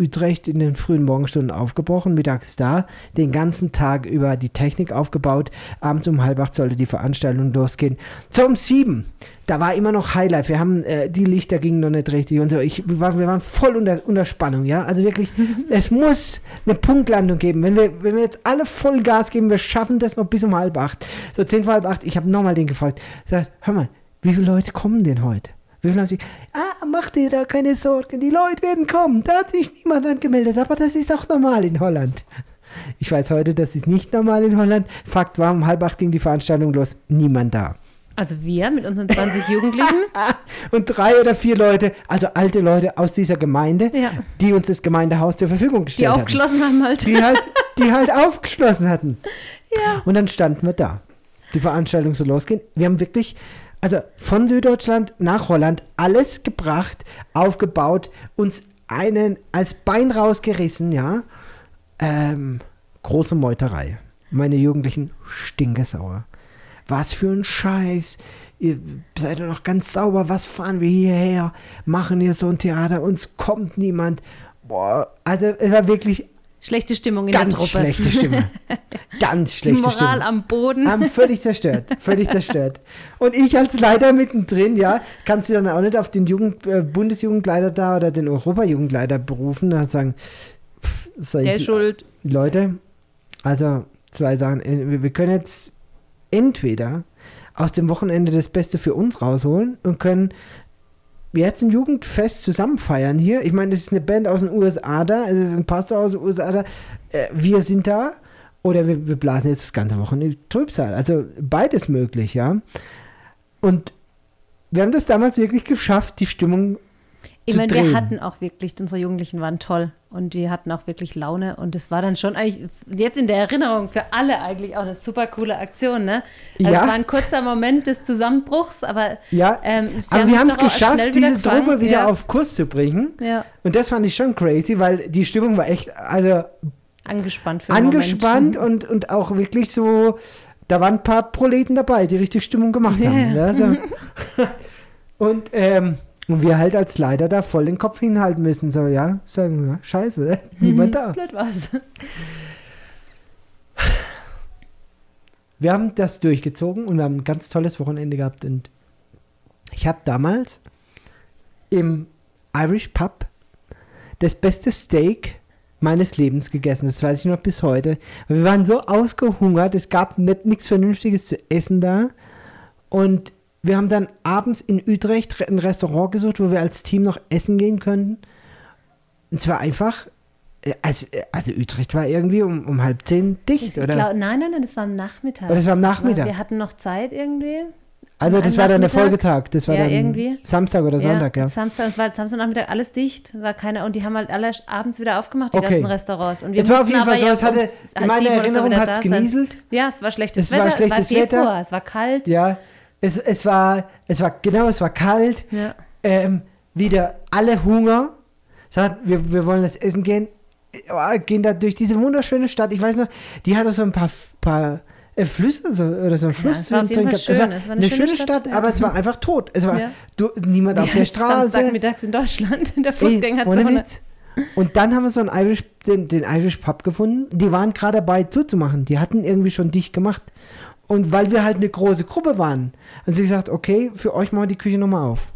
Utrecht in den frühen Morgenstunden aufgebrochen, mittags da, den ganzen Tag über die Technik aufgebaut. Abends um halb acht sollte die Veranstaltung losgehen. So um sieben, da war immer noch Highlife. Wir haben, äh, die Lichter gingen noch nicht richtig und so. Ich, wir, waren, wir waren voll unter, unter Spannung, ja. Also wirklich, (laughs) es muss eine Punktlandung geben. Wenn wir, wenn wir jetzt alle voll Gas geben, wir schaffen das noch bis um halb acht. So zehn vor halb acht, ich habe nochmal den gefragt. Sagt, hör mal, wie viele Leute kommen denn heute? Wie viele haben sich, ah, mach dir da keine Sorgen, die Leute werden kommen. Da hat sich niemand angemeldet, aber das ist auch normal in Holland. Ich weiß heute, das ist nicht normal in Holland. Fakt war, um halb acht ging die Veranstaltung los, niemand da. Also wir mit unseren 20 Jugendlichen. (laughs) Und drei oder vier Leute, also alte Leute aus dieser Gemeinde, Ja. die uns das Gemeindehaus zur Verfügung Die gestellt hatten. aufgeschlossen haben halt. Die halt, die halt aufgeschlossen hatten. (laughs) Ja. Und dann standen wir da. Die Veranstaltung soll losgehen. Wir haben wirklich, also von Süddeutschland nach Holland alles gebracht, aufgebaut, uns einen als Bein rausgerissen, ja. Ähm, große Meuterei. Meine Jugendlichen stinkesauer. Was für ein Scheiß. Ihr seid doch noch ganz sauber. Was fahren wir hierher? Machen hier so ein Theater? Uns kommt niemand. Boah, also es war wirklich Schlechte Stimmung in ganz der Truppe. schlechte Stimme. (laughs) Ganz schlechte Moral Stimme. am Boden. Haben völlig zerstört, völlig zerstört. Und ich als Leiter mittendrin, ja, kannst du dann auch nicht auf den Jugend, äh, Bundesjugendleiter da oder den Europajugendleiter berufen und sagen, pff, soll Der ich, schuld. Leute, also zwei Sachen. Äh, wir können jetzt entweder aus dem Wochenende das Beste für uns rausholen und können jetzt ein Jugendfest zusammen feiern hier. Ich meine, das ist eine Band aus den USA da, es ist ein Pastor aus den USA da. Äh, Wir sind da. Oder wir, wir blasen jetzt das ganze Wochenende Trübsal. Also beides möglich, ja. Und wir haben das damals wirklich geschafft, die Stimmung Ich meine, drehen. wir hatten auch wirklich, unsere Jugendlichen waren toll und die hatten auch wirklich Laune und es war dann schon eigentlich, jetzt in der Erinnerung für alle eigentlich auch eine super coole Aktion, ne? Also Ja. Es war ein kurzer Moment des Zusammenbruchs, aber Ja, ähm, aber wir haben es geschafft, diese. Truppe wieder ja. auf Kurs zu bringen. Ja, Und das fand ich schon crazy, weil die Stimmung war echt, also angespannt für angespannt Moment. und, und auch wirklich so, da waren ein paar Proleten dabei, die richtig Stimmung gemacht haben. Ja. Ja, so. (laughs) (laughs) und, ähm, und wir halt als Leiter da voll den Kopf hinhalten müssen. So, ja, sagen wir, scheiße, (laughs) niemand (laughs) da. Blöd war's. Wir haben das durchgezogen und wir haben ein ganz tolles Wochenende gehabt. Und ich habe damals im Irish Pub das beste Steak meines Lebens gegessen. Das weiß ich noch bis heute. Wir waren so ausgehungert, es gab nicht nichts Vernünftiges zu essen da. Und wir haben dann abends in Utrecht ein Restaurant gesucht, wo wir als Team noch essen gehen könnten. Und es war einfach, also, also Utrecht war irgendwie um, um halb zehn dicht, Ich oder? glaub, nein, nein, nein, das war am Nachmittag. Oh, das war am Nachmittag. wir hatten noch Zeit irgendwie. Also das war dann der? Folgetag, das war Ja, dann irgendwie. Samstag oder Sonntag, ja. Samstag, es war Samstagnachmittag alles dicht, war keiner und die haben halt alle abends wieder aufgemacht, die Okay. ganzen Restaurants. Und wir Es war auf jeden Fall so, ja es hatte, in meiner oder Erinnerung hat es genieselt. Ja, es war schlechtes Es war Wetter, schlechtes es war Februar, Wetter. es war kalt. Ja, es, es war, es war, genau, es war kalt, Ja. ähm, wieder alle Hunger. Sagt, wir, wir wollen das essen gehen, äh, gehen da durch diese wunderschöne Stadt. Ich weiß noch, die hat auch so ein paar, paar äh, Flüsse so, oder so ein Fluss es drin gehabt. Es war schön. Es war eine, schöne Stadt, ja. aber es war einfach tot. Es war Ja. du, niemand auf Ja, der Straße. Samstagmittags in Deutschland, in der Fußgängerzone. Und dann haben wir so einen Irish, den, den Irish Pub gefunden. Die waren gerade dabei zuzumachen. Die hatten irgendwie schon dicht gemacht. Und weil wir halt eine große Gruppe waren, haben sie gesagt, okay, für euch machen wir die Küche nochmal auf.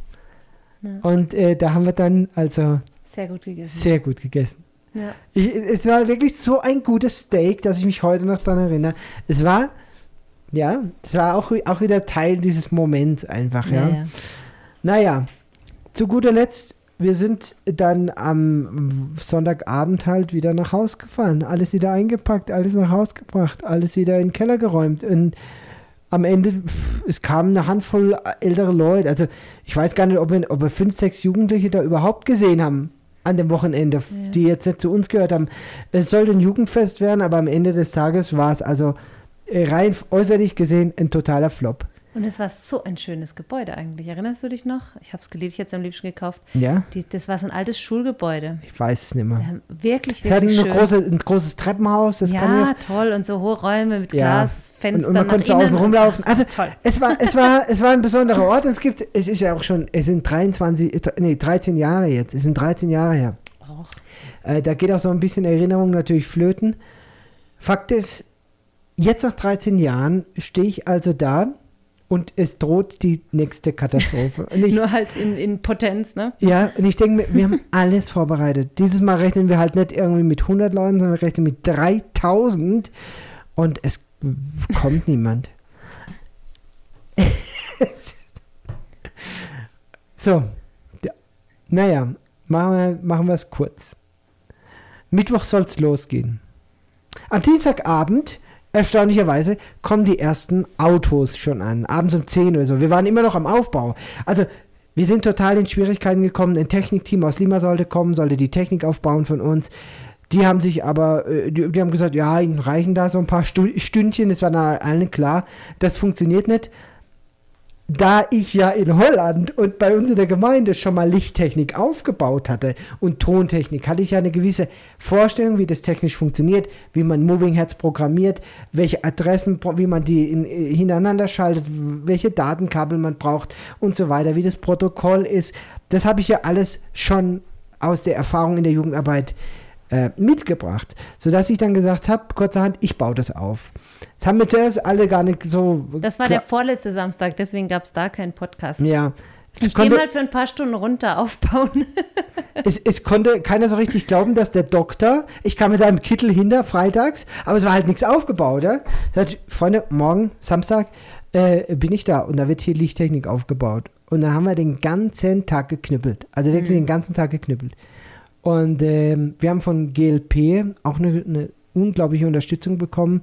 Ja. Und äh, da haben wir dann also Sehr gut gegessen. sehr gut gegessen. Ja. Ich, es war wirklich so ein gutes Steak, dass ich mich heute noch daran erinnere. Es war, ja, es war auch, auch wieder Teil dieses Moments einfach, ja. Ja, ja. Naja, zu guter Letzt, wir sind dann am Sonntagabend halt wieder nach Haus gefahren. Alles wieder eingepackt, alles nach Haus gebracht, alles wieder in den Keller geräumt. Und am Ende, pff, es kamen eine Handvoll ältere Leute. Also ich weiß gar nicht, ob wir, ob wir fünf, sechs Jugendliche da überhaupt gesehen haben an dem Wochenende, Ja. die jetzt nicht zu uns gehört haben. Es sollte ein Jugendfest werden, aber am Ende des Tages war es also äh, rein äußerlich gesehen ein totaler Flop. Und es war so ein schönes Gebäude eigentlich. Erinnerst du dich noch? Ich habe es geliebt, ich hätte es am liebsten gekauft. Ja, Die, das war so ein altes Schulgebäude. ich weiß es nicht mehr. Wir haben wirklich, Es wirklich eine schön. große, ein großes Treppenhaus, das ja, toll. Und so hohe Räume mit Ja. Glasfenstern Und, und man konnte so außen rumlaufen. Also toll. es war, es war, es war ein besonderer Ort. Es gibt, es ist ja auch schon, es sind 23, nee, 13 Jahre jetzt. Es sind 13 Jahre her. Och. Äh, da geht auch so ein bisschen Erinnerung natürlich flöten. Fakt ist, jetzt nach 13 Jahren stehe ich also da und es droht die nächste Katastrophe. Ich, Nur halt in, in Potenz, ne? ja, und ich denke mir, wir haben alles vorbereitet. Dieses Mal rechnen wir halt nicht irgendwie mit 100 Leuten, sondern wir rechnen mit 3000 und es kommt niemand. (laughs) so, ja. naja, machen wir, machen wir es kurz. Mittwoch soll es losgehen. Am Dienstagabend, erstaunlicherweise, kommen die ersten Autos schon an. Abends um 10 oder so. Wir waren immer noch am Aufbau. Also, wir sind total in Schwierigkeiten gekommen. Ein Technikteam aus Lima sollte kommen, sollte die Technik aufbauen von uns. Die haben sich aber, äh, die, die haben gesagt, ja, ihnen reichen da so ein paar Stündchen. Es war allen klar, das funktioniert nicht. Da ich ja in Holland und bei uns in der Gemeinde schon mal Lichttechnik aufgebaut hatte und Tontechnik, hatte ich ja eine gewisse Vorstellung, wie das technisch funktioniert, wie man Moving Heads programmiert, welche Adressen, wie man die in, äh, hintereinander schaltet, welche Datenkabel man braucht und so weiter, wie das Protokoll ist. Das habe ich ja alles schon aus der Erfahrung in der Jugendarbeit äh, mitgebracht, sodass ich dann gesagt habe, kurzerhand, ich baue das auf. Das haben wir zuerst alle gar nicht so. Das war der vorletzte Samstag, deswegen gab es da keinen Podcast. Ja. Es Ich gehe konnte, mal für ein paar Stunden runter aufbauen. (laughs) es, es konnte keiner so richtig glauben, dass der Doktor, ich kam mit einem Kittel hinter, freitags, aber es war halt nichts aufgebaut. Ja? Sagt, Freunde, morgen, Samstag, äh, bin ich da und da wird hier Lichttechnik aufgebaut. Und da haben wir den ganzen Tag geknüppelt. Also wirklich den ganzen Tag geknüppelt. Und ähm, wir haben von GLP auch eine, eine unglaubliche Unterstützung bekommen.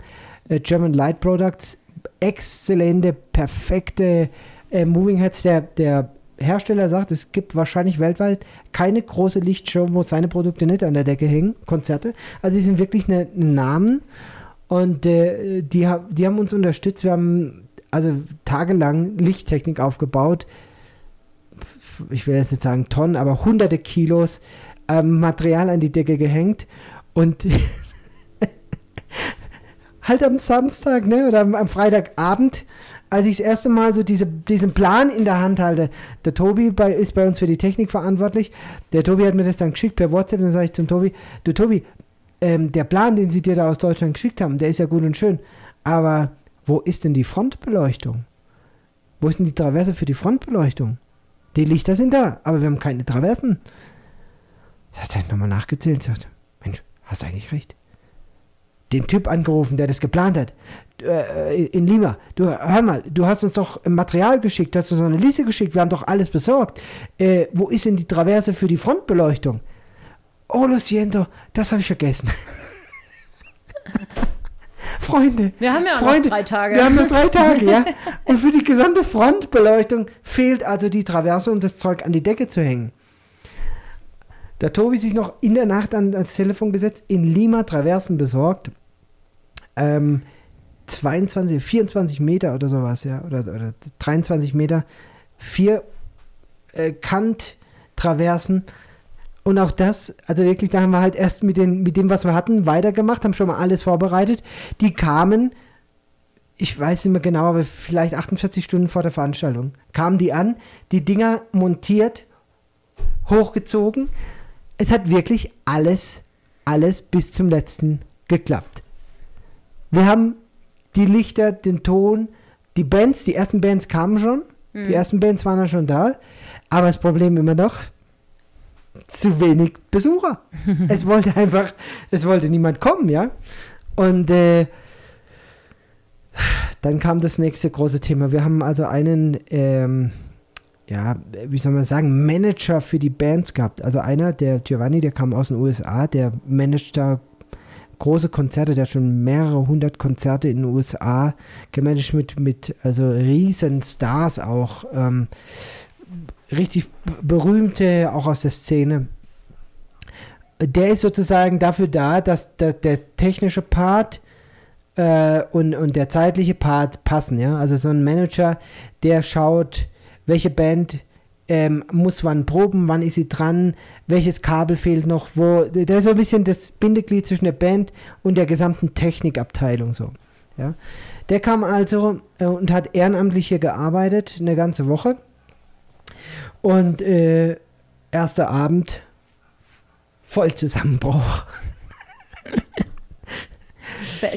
Äh, German Light Products, exzellente, perfekte äh, Moving Heads. Der, der Hersteller sagt, es gibt wahrscheinlich weltweit keine große Lichtshow, wo seine Produkte nicht an der Decke hängen, Konzerte. Also sie sind wirklich ein Namen und äh, die, die haben uns unterstützt. Wir haben also tagelang Lichttechnik aufgebaut. Ich will jetzt nicht sagen Tonnen, aber hunderte Kilos ähm, Material an die Decke gehängt und (laughs) halt am Samstag, ne, oder am, Freitagabend, als ich das erste Mal so diese, diesen Plan in der Hand halte, der Tobi bei, ist bei uns für die Technik verantwortlich, der Tobi hat mir das dann geschickt per WhatsApp, dann sage ich zum Tobi, du Tobi, ähm, der Plan, den sie dir da aus Deutschland geschickt haben, der ist ja gut und schön, aber wo ist denn die Frontbeleuchtung? Wo ist denn die Traverse für die Frontbeleuchtung? Die Lichter sind da, aber wir haben keine Traversen. Ich hat nochmal nachgezählt, sagt, Mensch, hast eigentlich recht. Den Typ angerufen, der das geplant hat, äh, in Lima. Du, hör mal, du hast uns doch Material geschickt, hast uns eine Liste geschickt, wir haben doch alles besorgt. Äh, wo ist denn die Traverse für die Frontbeleuchtung? Oh, lo siento, das habe ich vergessen. (laughs) Freunde, Wir haben ja auch Freunde, noch drei Tage. wir haben nur drei Tage, ja. Und für die gesamte Frontbeleuchtung fehlt also die Traverse, um das Zeug an die Decke zu hängen. Da Tobi sich noch in der Nacht an das Telefon gesetzt, in Lima Traversen besorgt. Ähm, 22, 24 Meter oder sowas, ja. Oder, oder 23 Meter. Vier äh, Kant-Traversen. Und auch das, also wirklich, da haben wir halt erst mit, den, mit dem, was wir hatten, weitergemacht, haben schon mal alles vorbereitet. Die kamen, ich weiß nicht mehr genau, aber vielleicht 48 Stunden vor der Veranstaltung, kamen die an, die Dinger montiert, hochgezogen. Es hat wirklich alles, alles bis zum letzten geklappt. Wir haben die Lichter, den Ton, die Bands, die ersten Bands kamen schon, die ersten Bands waren ja schon da, aber das Problem immer noch, zu wenig Besucher. (laughs) es wollte einfach, es wollte niemand kommen, ja. Und äh, dann kam das nächste große Thema. Wir haben also einen, ähm, ja, wie soll man sagen, Manager für die Bands gehabt. Also einer, der Giovanni, der kam aus den USA, der managt da große Konzerte, der hat schon mehrere hundert Konzerte in den USA gemanagt mit, mit also riesen Stars auch, ähm, richtig berühmte, auch aus der Szene. Der ist sozusagen dafür da, dass, dass der technische Part äh, und, und der zeitliche Part passen, ja. Also so ein Manager, der schaut, welche Band ähm, muss wann proben, wann ist sie dran, welches Kabel fehlt noch, wo. Der ist so ein bisschen das Bindeglied zwischen der Band und der gesamten Technikabteilung so. Ja. Der kam also äh, und hat ehrenamtlich hier gearbeitet, eine ganze Woche. Und äh, erster Abend, Vollzusammenbruch.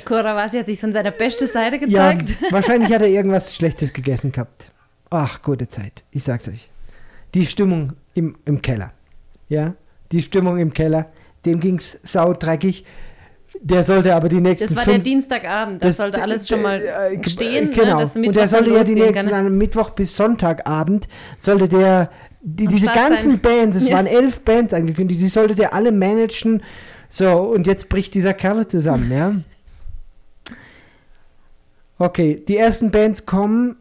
Kurawasi hat sich von seiner besten Seite gezeigt. Ja, wahrscheinlich hat er irgendwas Schlechtes gegessen gehabt. Ach, gute Zeit. Ich sag's euch. Die Stimmung im, im Keller. Ja, die Stimmung im Keller. Dem ging's saudreckig. Der sollte aber die nächsten. Das war fünf, der Dienstagabend. Das, das sollte alles schon mal äh, stehen. Genau. Ne, Und der sollte ja die nächsten, an Mittwoch bis Sonntagabend, sollte der, die, diese ganzen sein. Bands, es Ja. waren elf Bands angekündigt, die sollte der alle managen. So, und jetzt bricht dieser Kerl zusammen, ja. (laughs) Okay, die ersten Bands kommen,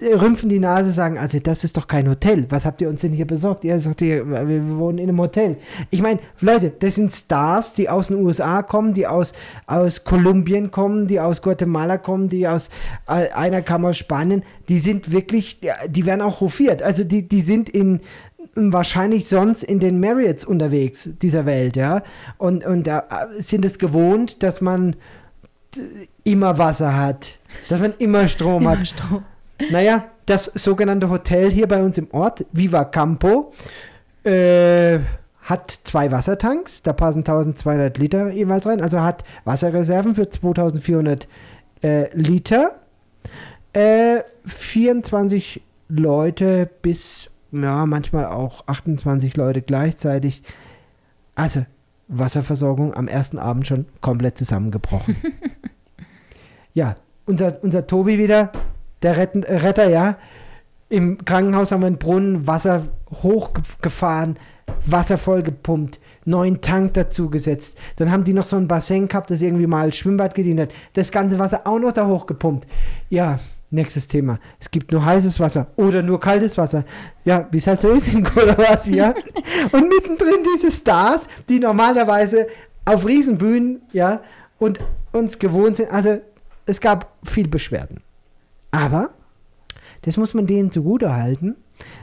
rümpfen die Nase, sagen, also das ist doch kein Hotel. Was habt ihr uns denn hier besorgt? Ihr sagt, ihr, wir, wohnen in einem Hotel. Ich meine, Leute, das sind Stars, die aus den USA kommen, die aus, aus Kolumbien kommen, die aus Guatemala kommen, die aus, äh, einer kam aus Spanien. Die sind wirklich, die werden auch hofiert. Also die, die sind in, wahrscheinlich sonst in den Marriotts unterwegs dieser Welt, ja. Und, und da äh, sind es gewohnt, dass man immer Wasser hat, dass man immer Strom hat. Strom. Naja, das sogenannte Hotel hier bei uns im Ort, Viva Campo, äh, hat zwei Wassertanks, da passen 1200 Liter jeweils rein, also hat Wasserreserven für 2400 äh, Liter, äh, 24 Leute bis, ja, manchmal auch 28 Leute gleichzeitig. Also, Wasserversorgung am ersten Abend schon komplett zusammengebrochen. (laughs) ja, unser, unser Tobi wieder, der Retten, Retter, ja. Im Krankenhaus haben wir einen Brunnen, Wasser hochgefahren, Wasser vollgepumpt, neuen Tank dazugesetzt. Dann haben die noch so ein Bassin gehabt, das irgendwie mal als Schwimmbad gedient hat. Das ganze Wasser auch noch da hochgepumpt. Ja, nächstes Thema. Es gibt nur heißes Wasser oder nur kaltes Wasser. Ja, wie es halt so ist in (laughs) ja. Und mittendrin diese Stars, die normalerweise auf Riesenbühnen, ja, und uns gewohnt sind. Also, es gab viel Beschwerden. Aber, das muss man denen zugute halten.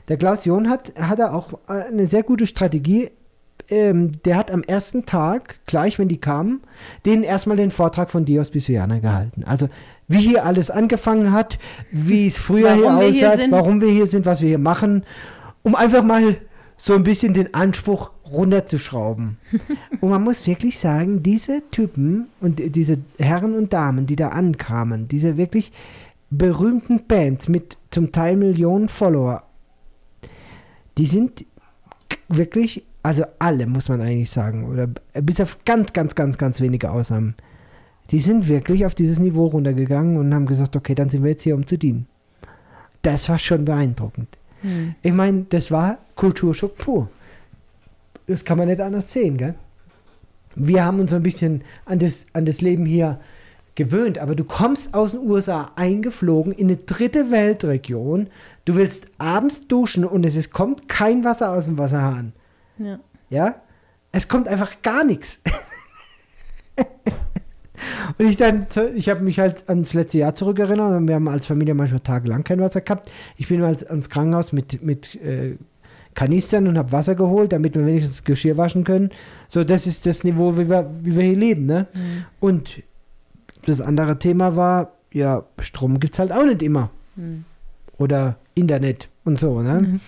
Der Klaus John hat, hat er auch äh, eine sehr gute Strategie. Ähm, der hat am ersten Tag, gleich wenn die kamen, denen erstmal den Vortrag von Dios Bisuana gehalten. Also, wie hier alles angefangen hat, wie es früher Warum hier aussah, warum wir hier sind, was wir hier machen, um einfach mal so ein bisschen den Anspruch runterzuschrauben. (laughs) und man muss wirklich sagen, diese Typen und die- diese Herren und Damen, die da ankamen, diese wirklich berühmten Bands mit zum Teil Millionen Follower, die sind wirklich, also alle muss man eigentlich sagen, oder bis auf ganz, ganz, ganz, ganz wenige Ausnahmen, die sind wirklich auf dieses Niveau runtergegangen und haben gesagt, okay, dann sind wir jetzt hier, um zu dienen. Das war schon beeindruckend. Hm. Ich meine, das war Kulturschock pur. Das kann man nicht anders sehen, gell? Wir haben uns so ein bisschen an das, an das Leben hier gewöhnt, aber du kommst aus den USA eingeflogen in eine dritte Weltregion, du willst abends duschen und es ist, kommt kein Wasser aus dem Wasserhahn. Ja. Ja? Es kommt einfach gar nichts. (laughs) Und ich dann, ich habe mich halt ans letzte Jahr zurückerinnert und wir haben als Familie manchmal tagelang kein Wasser gehabt. Ich bin mal ans Krankenhaus mit, mit äh, Kanistern und habe Wasser geholt, damit wir wenigstens Geschirr waschen können. So, das ist das Niveau, wie wir, wie wir hier leben, ne? Hm. Und das andere Thema war, ja, Strom gibt es halt auch nicht immer. Hm. Oder Internet und so, ne? Mhm.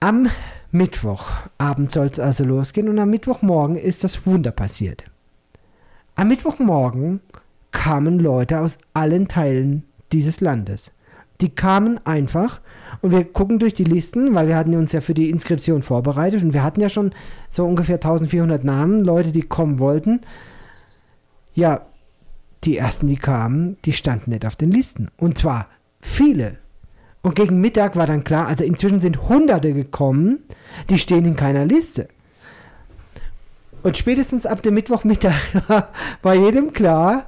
Am Mittwochabend soll es also losgehen und am Mittwochmorgen ist das Wunder passiert. Am Mittwochmorgen kamen Leute aus allen Teilen dieses Landes. Die kamen einfach und wir gucken durch die Listen, weil wir hatten uns ja für die Inskription vorbereitet und wir hatten ja schon so ungefähr 1400 Namen, Leute, die kommen wollten. Ja, die ersten, die kamen, die standen nicht auf den Listen. Und zwar viele. Und gegen Mittag war dann klar, also inzwischen sind Hunderte gekommen, die stehen in keiner Liste. Und spätestens ab dem Mittwochmittag (laughs) war jedem klar,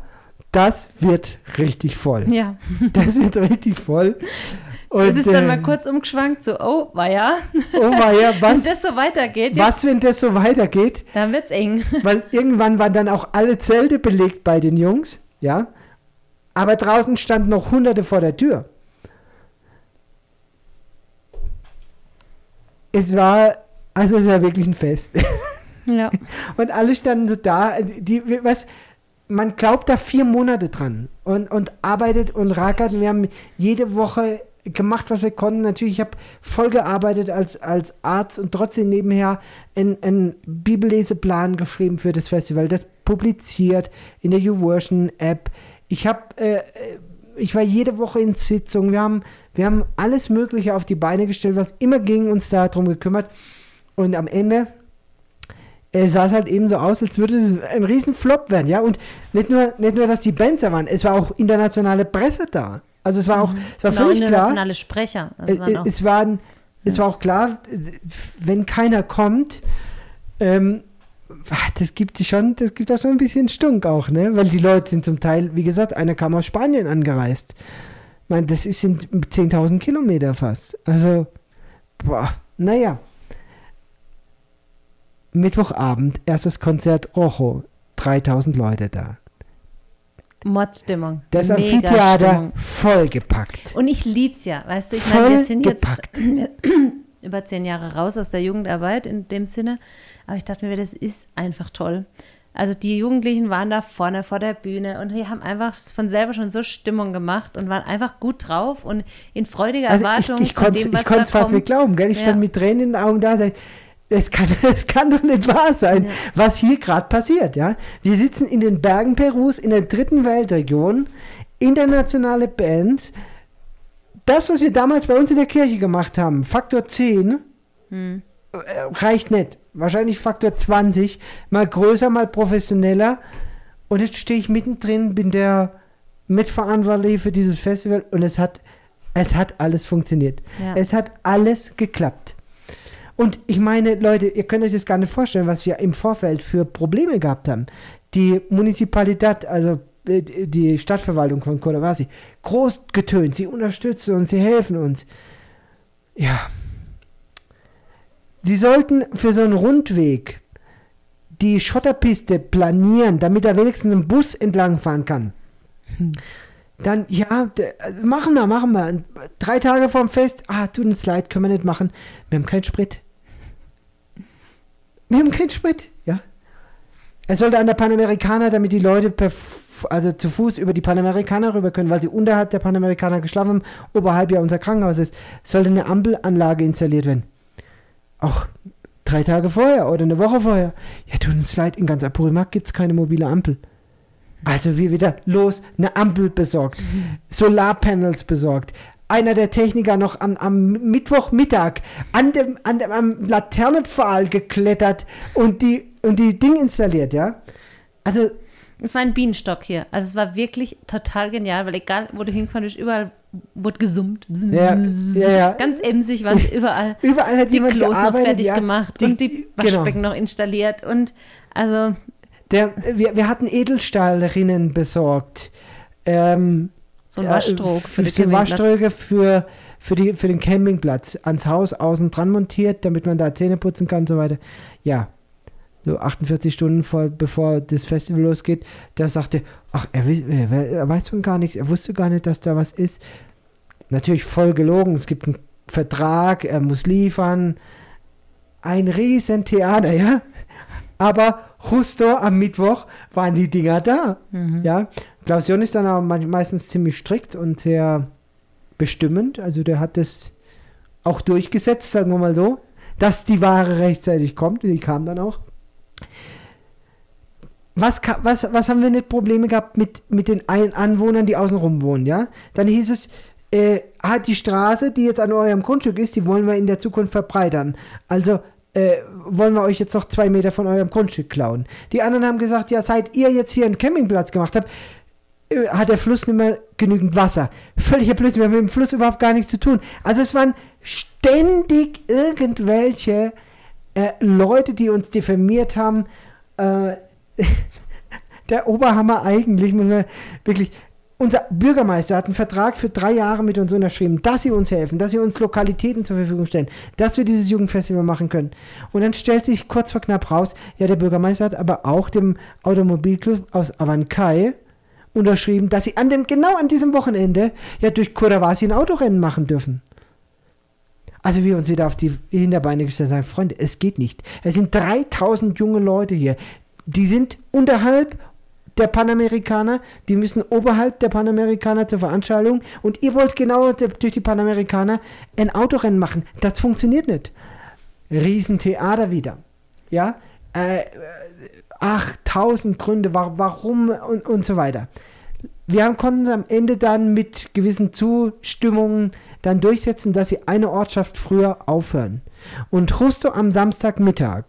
das wird richtig voll. Ja. Das wird richtig voll. Und, es ist dann mal ähm, kurz umgeschwankt, so, oh, war ja. Oh weia, (laughs) Wenn was, das so weitergeht, was, wenn das so weitergeht? dann wird's eng. (laughs) Weil irgendwann waren dann auch alle Zelte belegt bei den Jungs, ja. Aber draußen standen noch Hunderte vor der Tür. Es war, also es war wirklich ein Fest. (laughs) Ja. Und alle standen so da, die, was, man glaubt da vier Monate dran und, und arbeitet und rackert. Und wir haben jede Woche gemacht, was wir konnten. Natürlich, ich habe voll gearbeitet als, als Arzt und trotzdem nebenher einen, Bibelleseplan geschrieben für das Festival, das publiziert in der YouVersion-App. Ich habe, äh, äh, ich war jede Woche in Sitzungen. Wir haben, wir haben alles Mögliche auf die Beine gestellt, was immer ging, uns darum gekümmert. Und am Ende äh, sah es halt eben so aus, als würde es ein riesen Flop werden, ja. Und nicht nur, nicht nur, dass die Bands da waren, es war auch internationale Presse da. Also es war auch, es war auch völlig klar. internationale Sprecher. Das Äh, waren äh, es, waren, es war auch klar, wenn keiner kommt, ähm, ah, das gibt schon, das gibt auch schon ein bisschen Stunk auch, ne? Weil die Leute sind zum Teil, wie gesagt, einer kam aus Spanien angereist. Ich meine, das ist, sind 10.000 Kilometer fast. Also, boah, naja. Mittwochabend, erstes Konzert Rojo, 3000 Leute da. Mordstimmung. Das Mega Amphitheater Stimmung. vollgepackt. Und ich lieb's ja, weißt du, ich meine, wir sind jetzt Vollgepackt. (clears throat) über zehn Jahre raus aus der Jugendarbeit in dem Sinne, aber ich dachte mir, das ist einfach toll. Also die Jugendlichen waren da vorne vor der Bühne und die haben einfach von selber schon so Stimmung gemacht und waren einfach gut drauf und in freudiger Also Erwartung ich ich konnte es fast kommt. nicht glauben, gell? Ich Ja. stand mit Tränen in den Augen da. da es kann, (laughs) es kann doch nicht wahr sein, Ja. was hier gerade passiert, ja? Wir sitzen in den Bergen Perus in der dritten Weltregion, internationale Bands. Das, was wir damals bei uns in der Kirche gemacht haben, Faktor 10, Hm. äh, reicht nicht. Wahrscheinlich Faktor 20, mal größer, mal professioneller. Und jetzt stehe ich mittendrin, bin der Mitverantwortliche für dieses Festival und es hat, es hat alles funktioniert. Ja. Es hat alles geklappt. Und ich meine, Leute, ihr könnt euch das gar nicht vorstellen, was wir im Vorfeld für Probleme gehabt haben. Die Municipalität, also äh, die Stadtverwaltung von Kodawasi, groß getönt, sie unterstützen uns, sie helfen uns. Ja. Sie sollten für so einen Rundweg die Schotterpiste planieren, damit da wenigstens ein Bus entlangfahren kann. Dann, ja, machen wir, machen wir. Drei Tage vorm Fest, ah, tut uns leid, können wir nicht machen. Wir haben keinen Sprit. Wir haben keinen Sprit, ja. Er sollte an der Panamerikaner, damit die Leute per, also zu Fuß über die Panamerikaner rüber können, weil sie unterhalb der Panamerikaner geschlafen haben, oberhalb ja unser Krankenhaus ist, sollte eine Ampelanlage installiert werden. Auch drei Tage vorher oder eine Woche vorher. Ja, tut uns leid, in ganz Apurimac gibt es keine mobile Ampel. Also wir wieder los, eine Ampel besorgt, Solarpanels besorgt. Einer der Techniker noch am, am Mittwochmittag an dem, an dem am Laternenpfahl geklettert und die, und die Ding installiert, ja. Also, Es war ein Bienenstock hier. Also es war wirklich total genial, weil egal, wo du hingefahren bist, überall wurde gesummt. Ja, ja, ja. Ganz emsig waren es (laughs) überall. überall hat Die Klos noch fertig ja. gemacht Die- und die- genau. Waschbecken noch installiert. Und also, Der, wir, wir hatten Edelstahlrinnen besorgt. Ähm, so ein Ja, Waschstroh für so Campingplatz. Waschströge für, für, die, für den Campingplatz ans Haus außen dran montiert, damit man da Zähne putzen kann und so weiter. Ja, so 48 Stunden vor, bevor das Festival losgeht, der sagte, ach, er, er, er weiß von gar nichts, er wusste gar nicht, dass da was ist. Natürlich voll gelogen, es gibt einen Vertrag, er muss liefern. Ein riesen Theater, ja. Aber justo am Mittwoch waren die Dinger da. Mhm. Ja, Klaus Jon ist dann aber me- meistens ziemlich strikt und sehr bestimmend. Also der hat das auch durchgesetzt, sagen wir mal so, dass die Ware rechtzeitig kommt. Und die kam dann auch. was, was, was haben wir nicht Probleme gehabt mit, mit den Anwohnern, die außenrum wohnen, ja? Dann hieß es, äh, die Straße, die jetzt an eurem Grundstück ist, die wollen wir in der Zukunft verbreitern. Also äh, wollen wir euch jetzt noch zwei Meter von eurem Grundstück klauen. Die anderen haben gesagt, ja, seit ihr jetzt hier einen Campingplatz gemacht habt, hat der Fluss nicht mehr genügend Wasser. Völliger Blödsinn, wir haben mit dem Fluss überhaupt gar nichts zu tun. Also es waren ständig irgendwelche äh, Leute, die uns diffamiert haben. Äh, (laughs) der Oberhammer eigentlich, muss man wirklich. Unser Bürgermeister hat einen Vertrag für drei Jahre mit uns unterschrieben, dass sie uns helfen, dass sie uns Lokalitäten zur Verfügung stellen, dass wir dieses Jugendfestival machen können. Und dann stellt sich kurz vor knapp raus, ja, der Bürgermeister hat aber auch dem Automobilclub aus Avancay unterschrieben, dass sie an dem, genau an diesem Wochenende ja durch Kurawasi ein Autorennen machen dürfen. Also wir uns wieder auf die Hinterbeine gestellt sagen, Freunde, es geht nicht. Es sind 3000 junge Leute hier. Die sind unterhalb der Panamerikaner, die müssen oberhalb der Panamerikaner zur Veranstaltung und ihr wollt genau durch die Panamerikaner ein Autorennen machen. Das funktioniert nicht. Riesentheater wieder. Ja, äh, ach, tausend Gründe, wa warum und, und so weiter. Wir haben, konnten es am Ende dann mit gewissen Zustimmungen dann durchsetzen, dass sie eine Ortschaft früher aufhören. Und justo am Samstagmittag,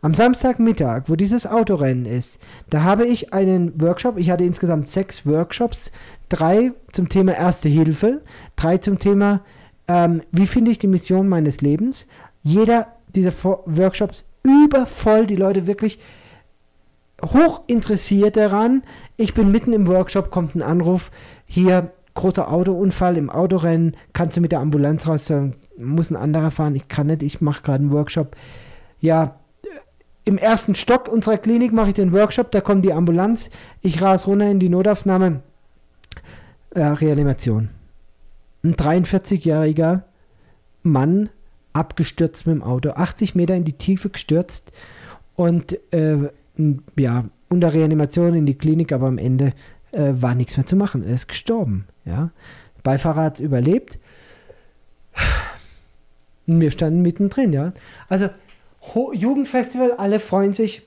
am Samstagmittag, wo dieses Autorennen ist, da habe ich einen Workshop, ich hatte insgesamt sechs Workshops, drei zum Thema Erste Hilfe, drei zum Thema, ähm, wie finde ich die Mission meines Lebens. Jeder dieser Workshops übervoll, die Leute wirklich hoch interessiert daran. Ich bin mitten im Workshop, kommt ein Anruf, hier großer Autounfall im Autorennen, kannst du mit der Ambulanz raus, muss ein anderer fahren, ich kann nicht, ich mache gerade einen Workshop. Ja, im ersten Stock unserer Klinik mache ich den Workshop, da kommt die Ambulanz, ich ras runter in die Notaufnahme, äh, Reanimation. Ein 43-jähriger Mann abgestürzt mit dem Auto, 80 Meter in die Tiefe gestürzt und äh, ja, unter Reanimation in die Klinik, aber am Ende äh, war nichts mehr zu machen. Er ist gestorben. Ja. Beifahrer hat überlebt. Wir standen mittendrin, ja. Also Ho Jugendfestival, alle freuen sich.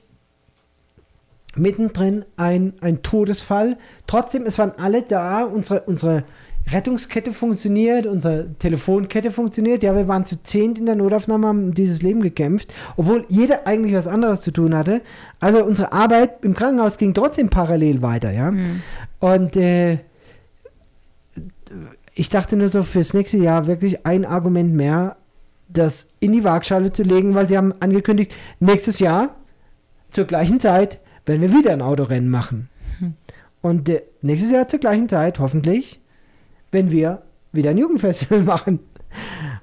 Mittendrin ein, ein Todesfall. Trotzdem, es waren alle da. Unsere, unsere Rettungskette funktioniert, unsere Telefonkette funktioniert. Ja, wir waren zu zehnt in der Notaufnahme, haben dieses Leben gekämpft, obwohl jeder eigentlich was anderes zu tun hatte. Also unsere Arbeit im Krankenhaus ging trotzdem parallel weiter, ja. Und äh, ich dachte nur so fürs nächste Jahr wirklich ein Argument mehr, das in die Waagschale zu legen, weil sie haben angekündigt, nächstes Jahr zur gleichen Zeit werden wir wieder ein Autorennen machen. Und äh, nächstes Jahr zur gleichen Zeit, hoffentlich, wenn wir wieder ein Jugendfestival (laughs) machen.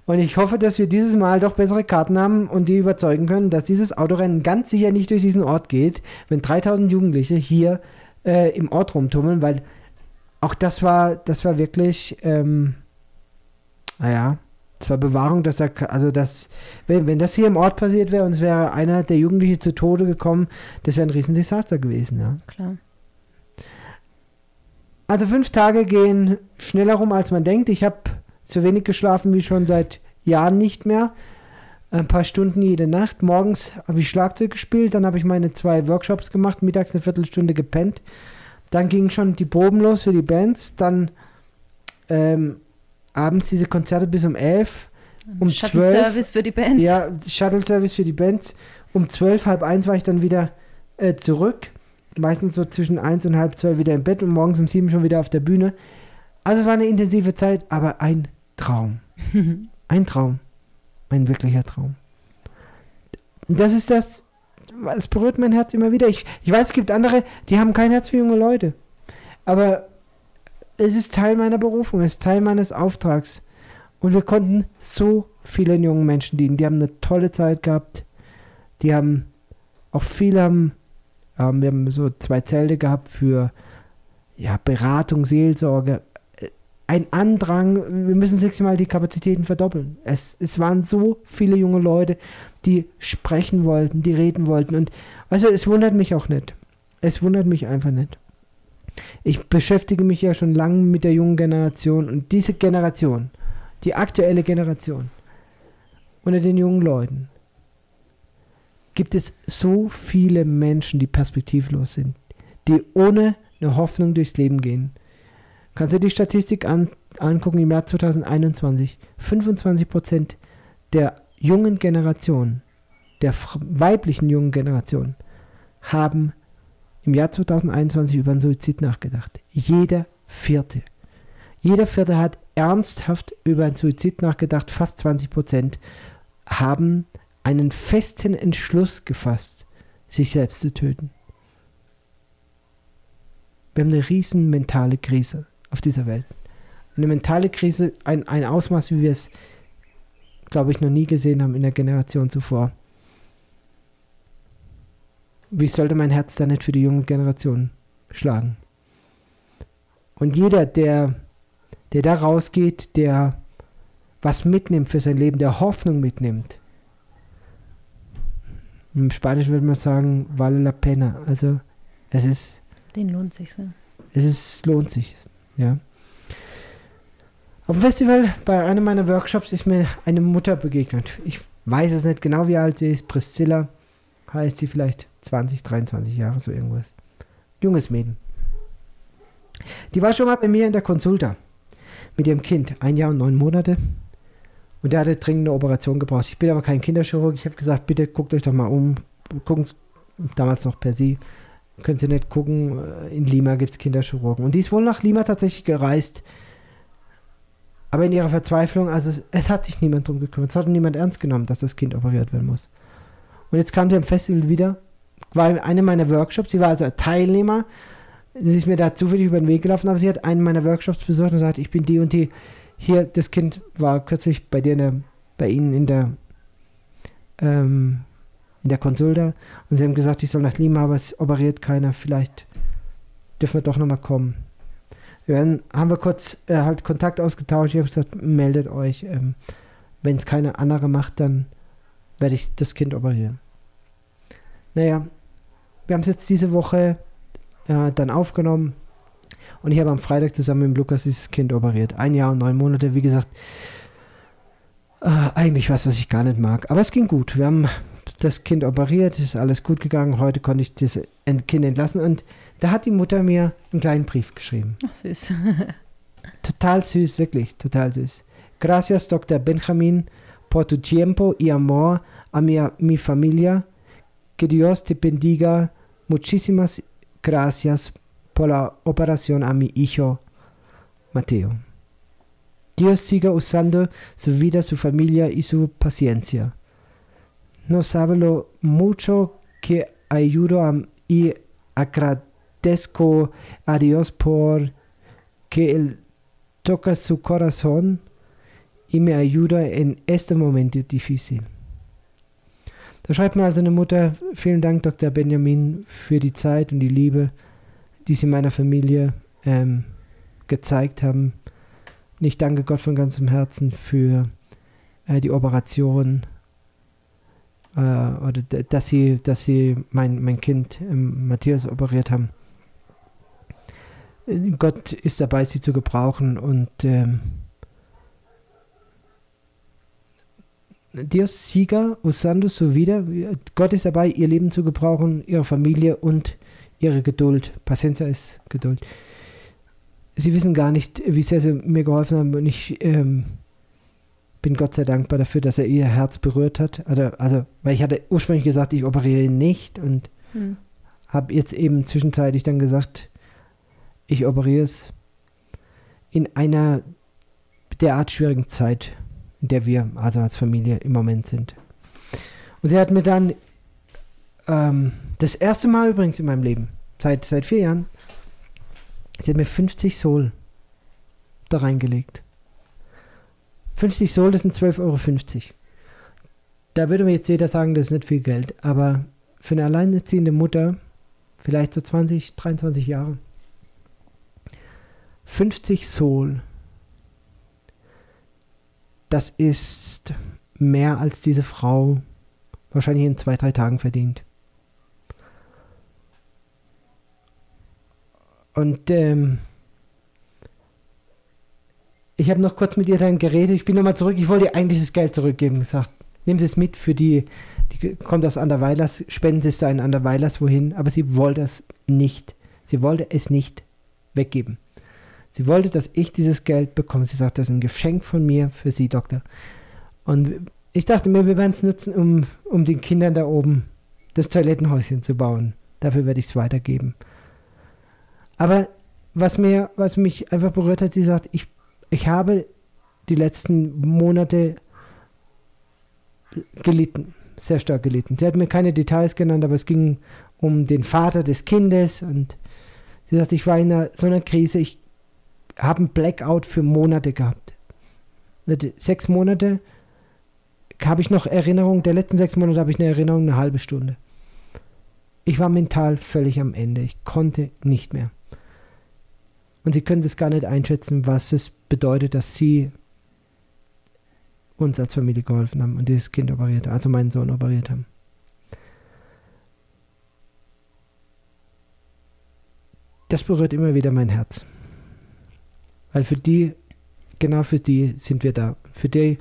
Und ich hoffe, dass wir dieses Mal doch bessere Karten haben und die überzeugen können, dass dieses Autorennen ganz sicher nicht durch diesen Ort geht, wenn 3000 Jugendliche hier äh, im Ort rumtummeln, weil auch das war, das war wirklich, ähm, naja, das war Bewahrung, dass da, also das, wenn, wenn das hier im Ort passiert wäre und es wäre einer der Jugendlichen zu Tode gekommen, das wäre ein Riesendesaster gewesen, ja. Klar. Also fünf Tage gehen schneller rum, als man denkt. Ich habe so wenig geschlafen wie schon seit Jahren nicht mehr. Ein paar Stunden jede Nacht. Morgens habe ich Schlagzeug gespielt, dann habe ich meine zwei Workshops gemacht, mittags eine Viertelstunde gepennt. Dann gingen schon die Proben los für die Bands. Dann ähm, abends diese Konzerte bis um elf. Um zwölf. Shuttle-Service für die Bands. Ja, Shuttle-Service für die Bands. Um zwölf, halb eins war ich dann wieder äh, zurück. Meistens so zwischen eins und halb zwölf wieder im Bett und morgens um sieben schon wieder auf der Bühne. Also es war eine intensive Zeit, aber ein Traum. (laughs) ein Traum. Ein wirklicher Traum. Und das ist das, es berührt mein Herz immer wieder. Ich, ich weiß, es gibt andere, die haben kein Herz für junge Leute. Aber es ist Teil meiner Berufung, es ist Teil meines Auftrags. Und wir konnten so vielen jungen Menschen dienen. Die haben eine tolle Zeit gehabt. Die haben, auch viele haben, ähm, wir haben so zwei Zelte gehabt für ja, Beratung, Seelsorge. Äh, Ein Andrang, wir müssen sechsmal die Kapazitäten verdoppeln. Es, es waren so viele junge Leute, die sprechen wollten, die reden wollten. Und also es wundert mich auch nicht. Es wundert mich einfach nicht. Ich beschäftige mich ja schon lange mit der jungen Generation und diese Generation, die aktuelle Generation unter den jungen Leuten, gibt es so viele Menschen, die perspektivlos sind, die ohne eine Hoffnung durchs Leben gehen. Kannst du die Statistik an, angucken im Jahr 2021? 25 Prozent der jungen Generation, der weiblichen jungen Generation, haben im Jahr 2021 über einen Suizid nachgedacht. Jeder Vierte. Jeder Vierte hat ernsthaft über einen Suizid nachgedacht. Fast 20 Prozent haben einen festen Entschluss gefasst, sich selbst zu töten. Wir haben eine riesen mentale Krise auf dieser Welt. Eine mentale Krise, ein, ein Ausmaß, wie wir es, glaube ich, noch nie gesehen haben in der Generation zuvor. Wie sollte mein Herz da nicht für die junge Generation schlagen? Und jeder, der, der da rausgeht, der was mitnimmt für sein Leben, der Hoffnung mitnimmt. Im Spanischen würde man sagen, vale la pena. Also es ist. Den lohnt sich so. Es ist, lohnt sich, ja. Auf dem Festival, bei einem meiner Workshops, ist mir eine Mutter begegnet. Ich weiß es nicht genau, wie alt sie ist. Priscilla heißt sie vielleicht 20, 23 Jahre, so irgendwas. Junges Mädchen. Die war schon mal bei mir in der Konsulta mit ihrem Kind, ein Jahr und neun Monate. Und der hatte dringend eine Operation gebraucht. Ich bin aber kein Kinderchirurg. Ich habe gesagt, bitte guckt euch doch mal um. Gucken, damals noch per Sie. Können Sie nicht gucken, in Lima gibt es Kinderchirurgen. Und die ist wohl nach Lima tatsächlich gereist. Aber in ihrer Verzweiflung, also es, hat sich niemand drum gekümmert. Es hat niemand ernst genommen, dass das Kind operiert werden muss. Und jetzt kam sie am Festival wieder, war eine meiner Workshops. Sie war also Teilnehmer sie ist mir da zufällig über den Weg gelaufen, aber sie hat einen meiner Workshops besucht und gesagt, ich bin die und die. Hier, das Kind war kürzlich bei dir, der, bei Ihnen in der, ähm, in der Konsulta und sie haben gesagt, ich soll nach Lima, aber es operiert keiner, vielleicht dürfen wir doch nochmal kommen. Dann haben wir kurz äh, halt Kontakt ausgetauscht. Ich habe gesagt, meldet euch. Ähm, Wenn es keine andere macht, dann werde ich das Kind operieren. Naja, wir haben es jetzt diese Woche äh, dann aufgenommen. Und ich habe am Freitag zusammen mit Lukas dieses Kind operiert. Ein Jahr und neun Monate, wie gesagt. Äh, eigentlich was, was ich gar nicht mag. Aber es ging gut. Wir haben das Kind operiert, ist alles gut gegangen. Heute konnte ich das Kind entlassen. Und da hat die Mutter mir einen kleinen Brief geschrieben. Ach, süß. (laughs) total süß, wirklich, total süß. Gracias, Dr. Benjamin, por tu tiempo y amor a mi, mi familia. Que Dios te bendiga. Muchísimas Gracias por la operación a mi hijo Mateo. Dios siga usando su vida, su familia y su paciencia. No sabe lo mucho que ayudo a, y agradezco a Dios por que Él toca su corazón y me ayuda en este momento difícil. Da schreibt mir also eine Mutter, vielen Dank, Dr. Benjamin, für die Zeit und die Liebe, die Sie meiner Familie ähm, gezeigt haben. Und ich danke Gott von ganzem Herzen für äh, die Operation äh, oder dass Sie, dass Sie mein, mein Kind ähm, Matthias operiert haben. Gott ist dabei, sie zu gebrauchen und ähm, Dios siga usando su vida. Gott ist dabei, ihr Leben zu gebrauchen, ihre Familie und ihre Geduld. Paciencia ist Geduld. Sie wissen gar nicht, wie sehr sie mir geholfen haben und ich ähm, bin Gott sei dankbar dafür, dass er ihr Herz berührt hat. Also, also weil ich hatte ursprünglich gesagt, ich operiere ihn nicht und hm. habe jetzt eben zwischenzeitlich dann gesagt, ich operiere es in einer derart schwierigen Zeit in der wir also als Familie im Moment sind. Und sie hat mir dann ähm, das erste Mal übrigens in meinem Leben, seit, seit vier Jahren, sie hat mir 50 Sol da reingelegt. 50 Sol, das sind 12,50 Euro. Da würde mir jetzt jeder sagen, das ist nicht viel Geld, aber für eine alleinerziehende Mutter, vielleicht so 20, 23 Jahre, 50 Sol das ist mehr als diese Frau wahrscheinlich in zwei, drei Tagen verdient. Und ähm, ich habe noch kurz mit ihr dann geredet. Ich bin nochmal zurück. Ich wollte ihr eigentlich das Geld zurückgeben. Gesagt, nimm es mit für die Die kommt aus Anderweilers, Spendensiste in Anderweilers, wohin, aber sie wollte es nicht. Sie wollte es nicht weggeben. Sie wollte, dass ich dieses Geld bekomme. Sie sagt, das ist ein Geschenk von mir für Sie, Doktor. Und ich dachte mir, wir werden es nutzen, um, um den Kindern da oben das Toilettenhäuschen zu bauen. Dafür werde ich es weitergeben. Aber was, mir, was mich einfach berührt hat, sie sagt, ich, ich habe die letzten Monate gelitten, sehr stark gelitten. Sie hat mir keine Details genannt, aber es ging um den Vater des Kindes und sie sagt, ich war in einer, so einer Krise, ich habe einen Blackout für Monate gehabt. Sechs Monate habe ich noch Erinnerung, der letzten sechs Monate habe ich eine Erinnerung, eine halbe Stunde. Ich war mental völlig am Ende. Ich konnte nicht mehr. Und sie können es gar nicht einschätzen, was es bedeutet, dass sie uns als Familie geholfen haben und dieses Kind operiert, also meinen Sohn operiert haben. Das berührt immer wieder mein Herz. Weil für die, genau für die sind wir da. Für die,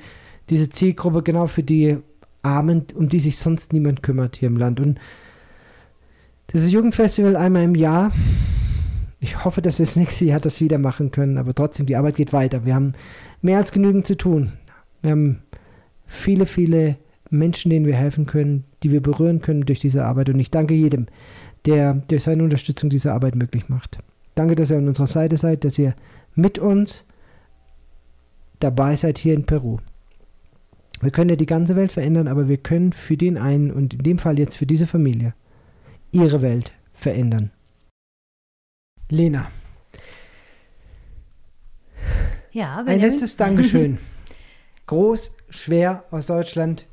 diese Zielgruppe, genau für die Armen, um die sich sonst niemand kümmert hier im Land. Und dieses Jugendfestival einmal im Jahr, ich hoffe, dass wir das nächste Jahr das wieder machen können, aber trotzdem, die Arbeit geht weiter. Wir haben mehr als genügend zu tun. Wir haben viele, viele Menschen, denen wir helfen können, die wir berühren können durch diese Arbeit. Und ich danke jedem, der durch seine Unterstützung diese Arbeit möglich macht. Danke, dass ihr an unserer Seite seid, dass ihr mit uns dabei seid hier in Peru. Wir können ja die ganze Welt verändern, aber wir können für den einen und in dem Fall jetzt für diese Familie ihre Welt verändern. Lena. Ja, Ein letztes Dankeschön. (laughs) Groß, schwer aus Deutschland.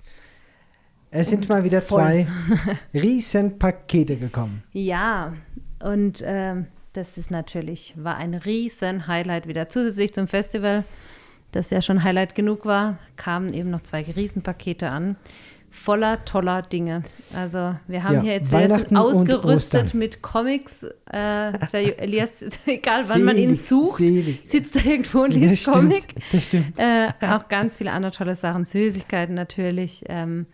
Es sind mal wieder zwei (laughs) Riesenpakete gekommen. Ja, und ähm, das ist natürlich, war ein riesen Highlight wieder. Zusätzlich zum Festival, das ja schon Highlight genug war, kamen eben noch zwei Riesenpakete an. Voller toller Dinge. Also wir haben Ja, hier jetzt und ausgerüstet mit Comics. Äh, der Elias, (laughs) egal wann man ihn Selig, sucht, selig. sitzt er irgendwo und Das liest stimmt, Comic. das stimmt. Äh, auch ganz viele andere tolle Sachen, Süßigkeiten natürlich. Ähm,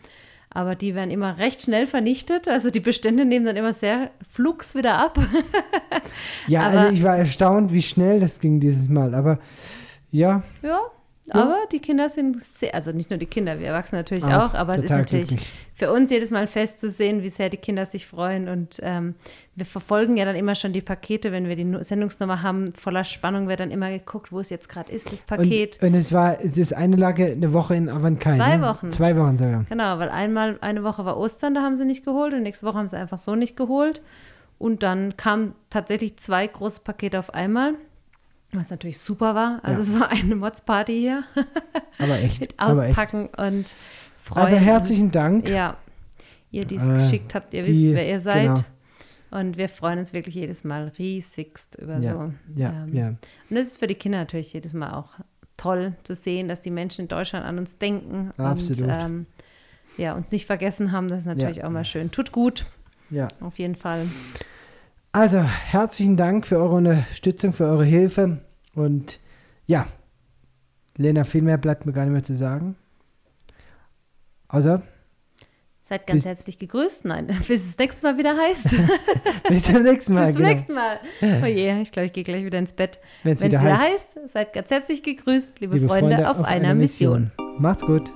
aber die werden immer recht schnell vernichtet. Also die Bestände nehmen dann immer sehr flugs wieder ab. Ja, (laughs) Aber- also ich war erstaunt, wie schnell das ging dieses Mal. Aber ja, ja, aber die Kinder sind sehr, also nicht nur die Kinder, wir Erwachsene natürlich auch, Auch aber es ist natürlich glücklich. für uns jedes Mal fest zu sehen, wie sehr die Kinder sich freuen. Und ähm, wir verfolgen ja dann immer schon die Pakete, wenn wir die Nu- Sendungsnummer haben, voller Spannung wird dann immer geguckt, wo es jetzt gerade ist, das Paket. Und, und es war, das eine lag eine Woche in Avancay. Zwei ne? Wochen. Zwei Wochen sogar. Genau, weil einmal eine Woche war Ostern, da haben sie nicht geholt und nächste Woche haben sie einfach so nicht geholt. Und dann kamen tatsächlich zwei große Pakete auf einmal, was natürlich super war. Also Ja. es war eine Mods-Party hier (laughs) Aber echt. mit aber echt. Auspacken und Freuen. Also herzlichen Dank. Ja, ihr, die es Äh, geschickt habt, ihr die- wisst, wer ihr seid. genau. Und wir freuen uns wirklich jedes Mal riesigst über Ja, so. Ja, ähm, ja. Und das ist für die Kinder natürlich jedes Mal auch toll zu sehen, dass die Menschen in Deutschland an uns denken Absolut. und ähm, ja, uns nicht vergessen haben. Das ist natürlich auch mal schön. Tut gut, ja. auf jeden Fall. Also herzlichen Dank für eure Unterstützung, für eure Hilfe. Und ja, Lena, viel mehr bleibt mir gar nicht mehr zu sagen. Also, Seid ganz Bis- herzlich gegrüßt. Nein, (laughs) bis es nächste Mal wieder heißt. (laughs) bis zum nächsten Mal. bis zum genau. nächsten Mal. Oh je, ich glaube, ich gehe gleich wieder ins Bett. Wenn es wieder wieder heißt, heißt, seid ganz herzlich gegrüßt, liebe, Freunde, auf, einer Mission. Macht's gut.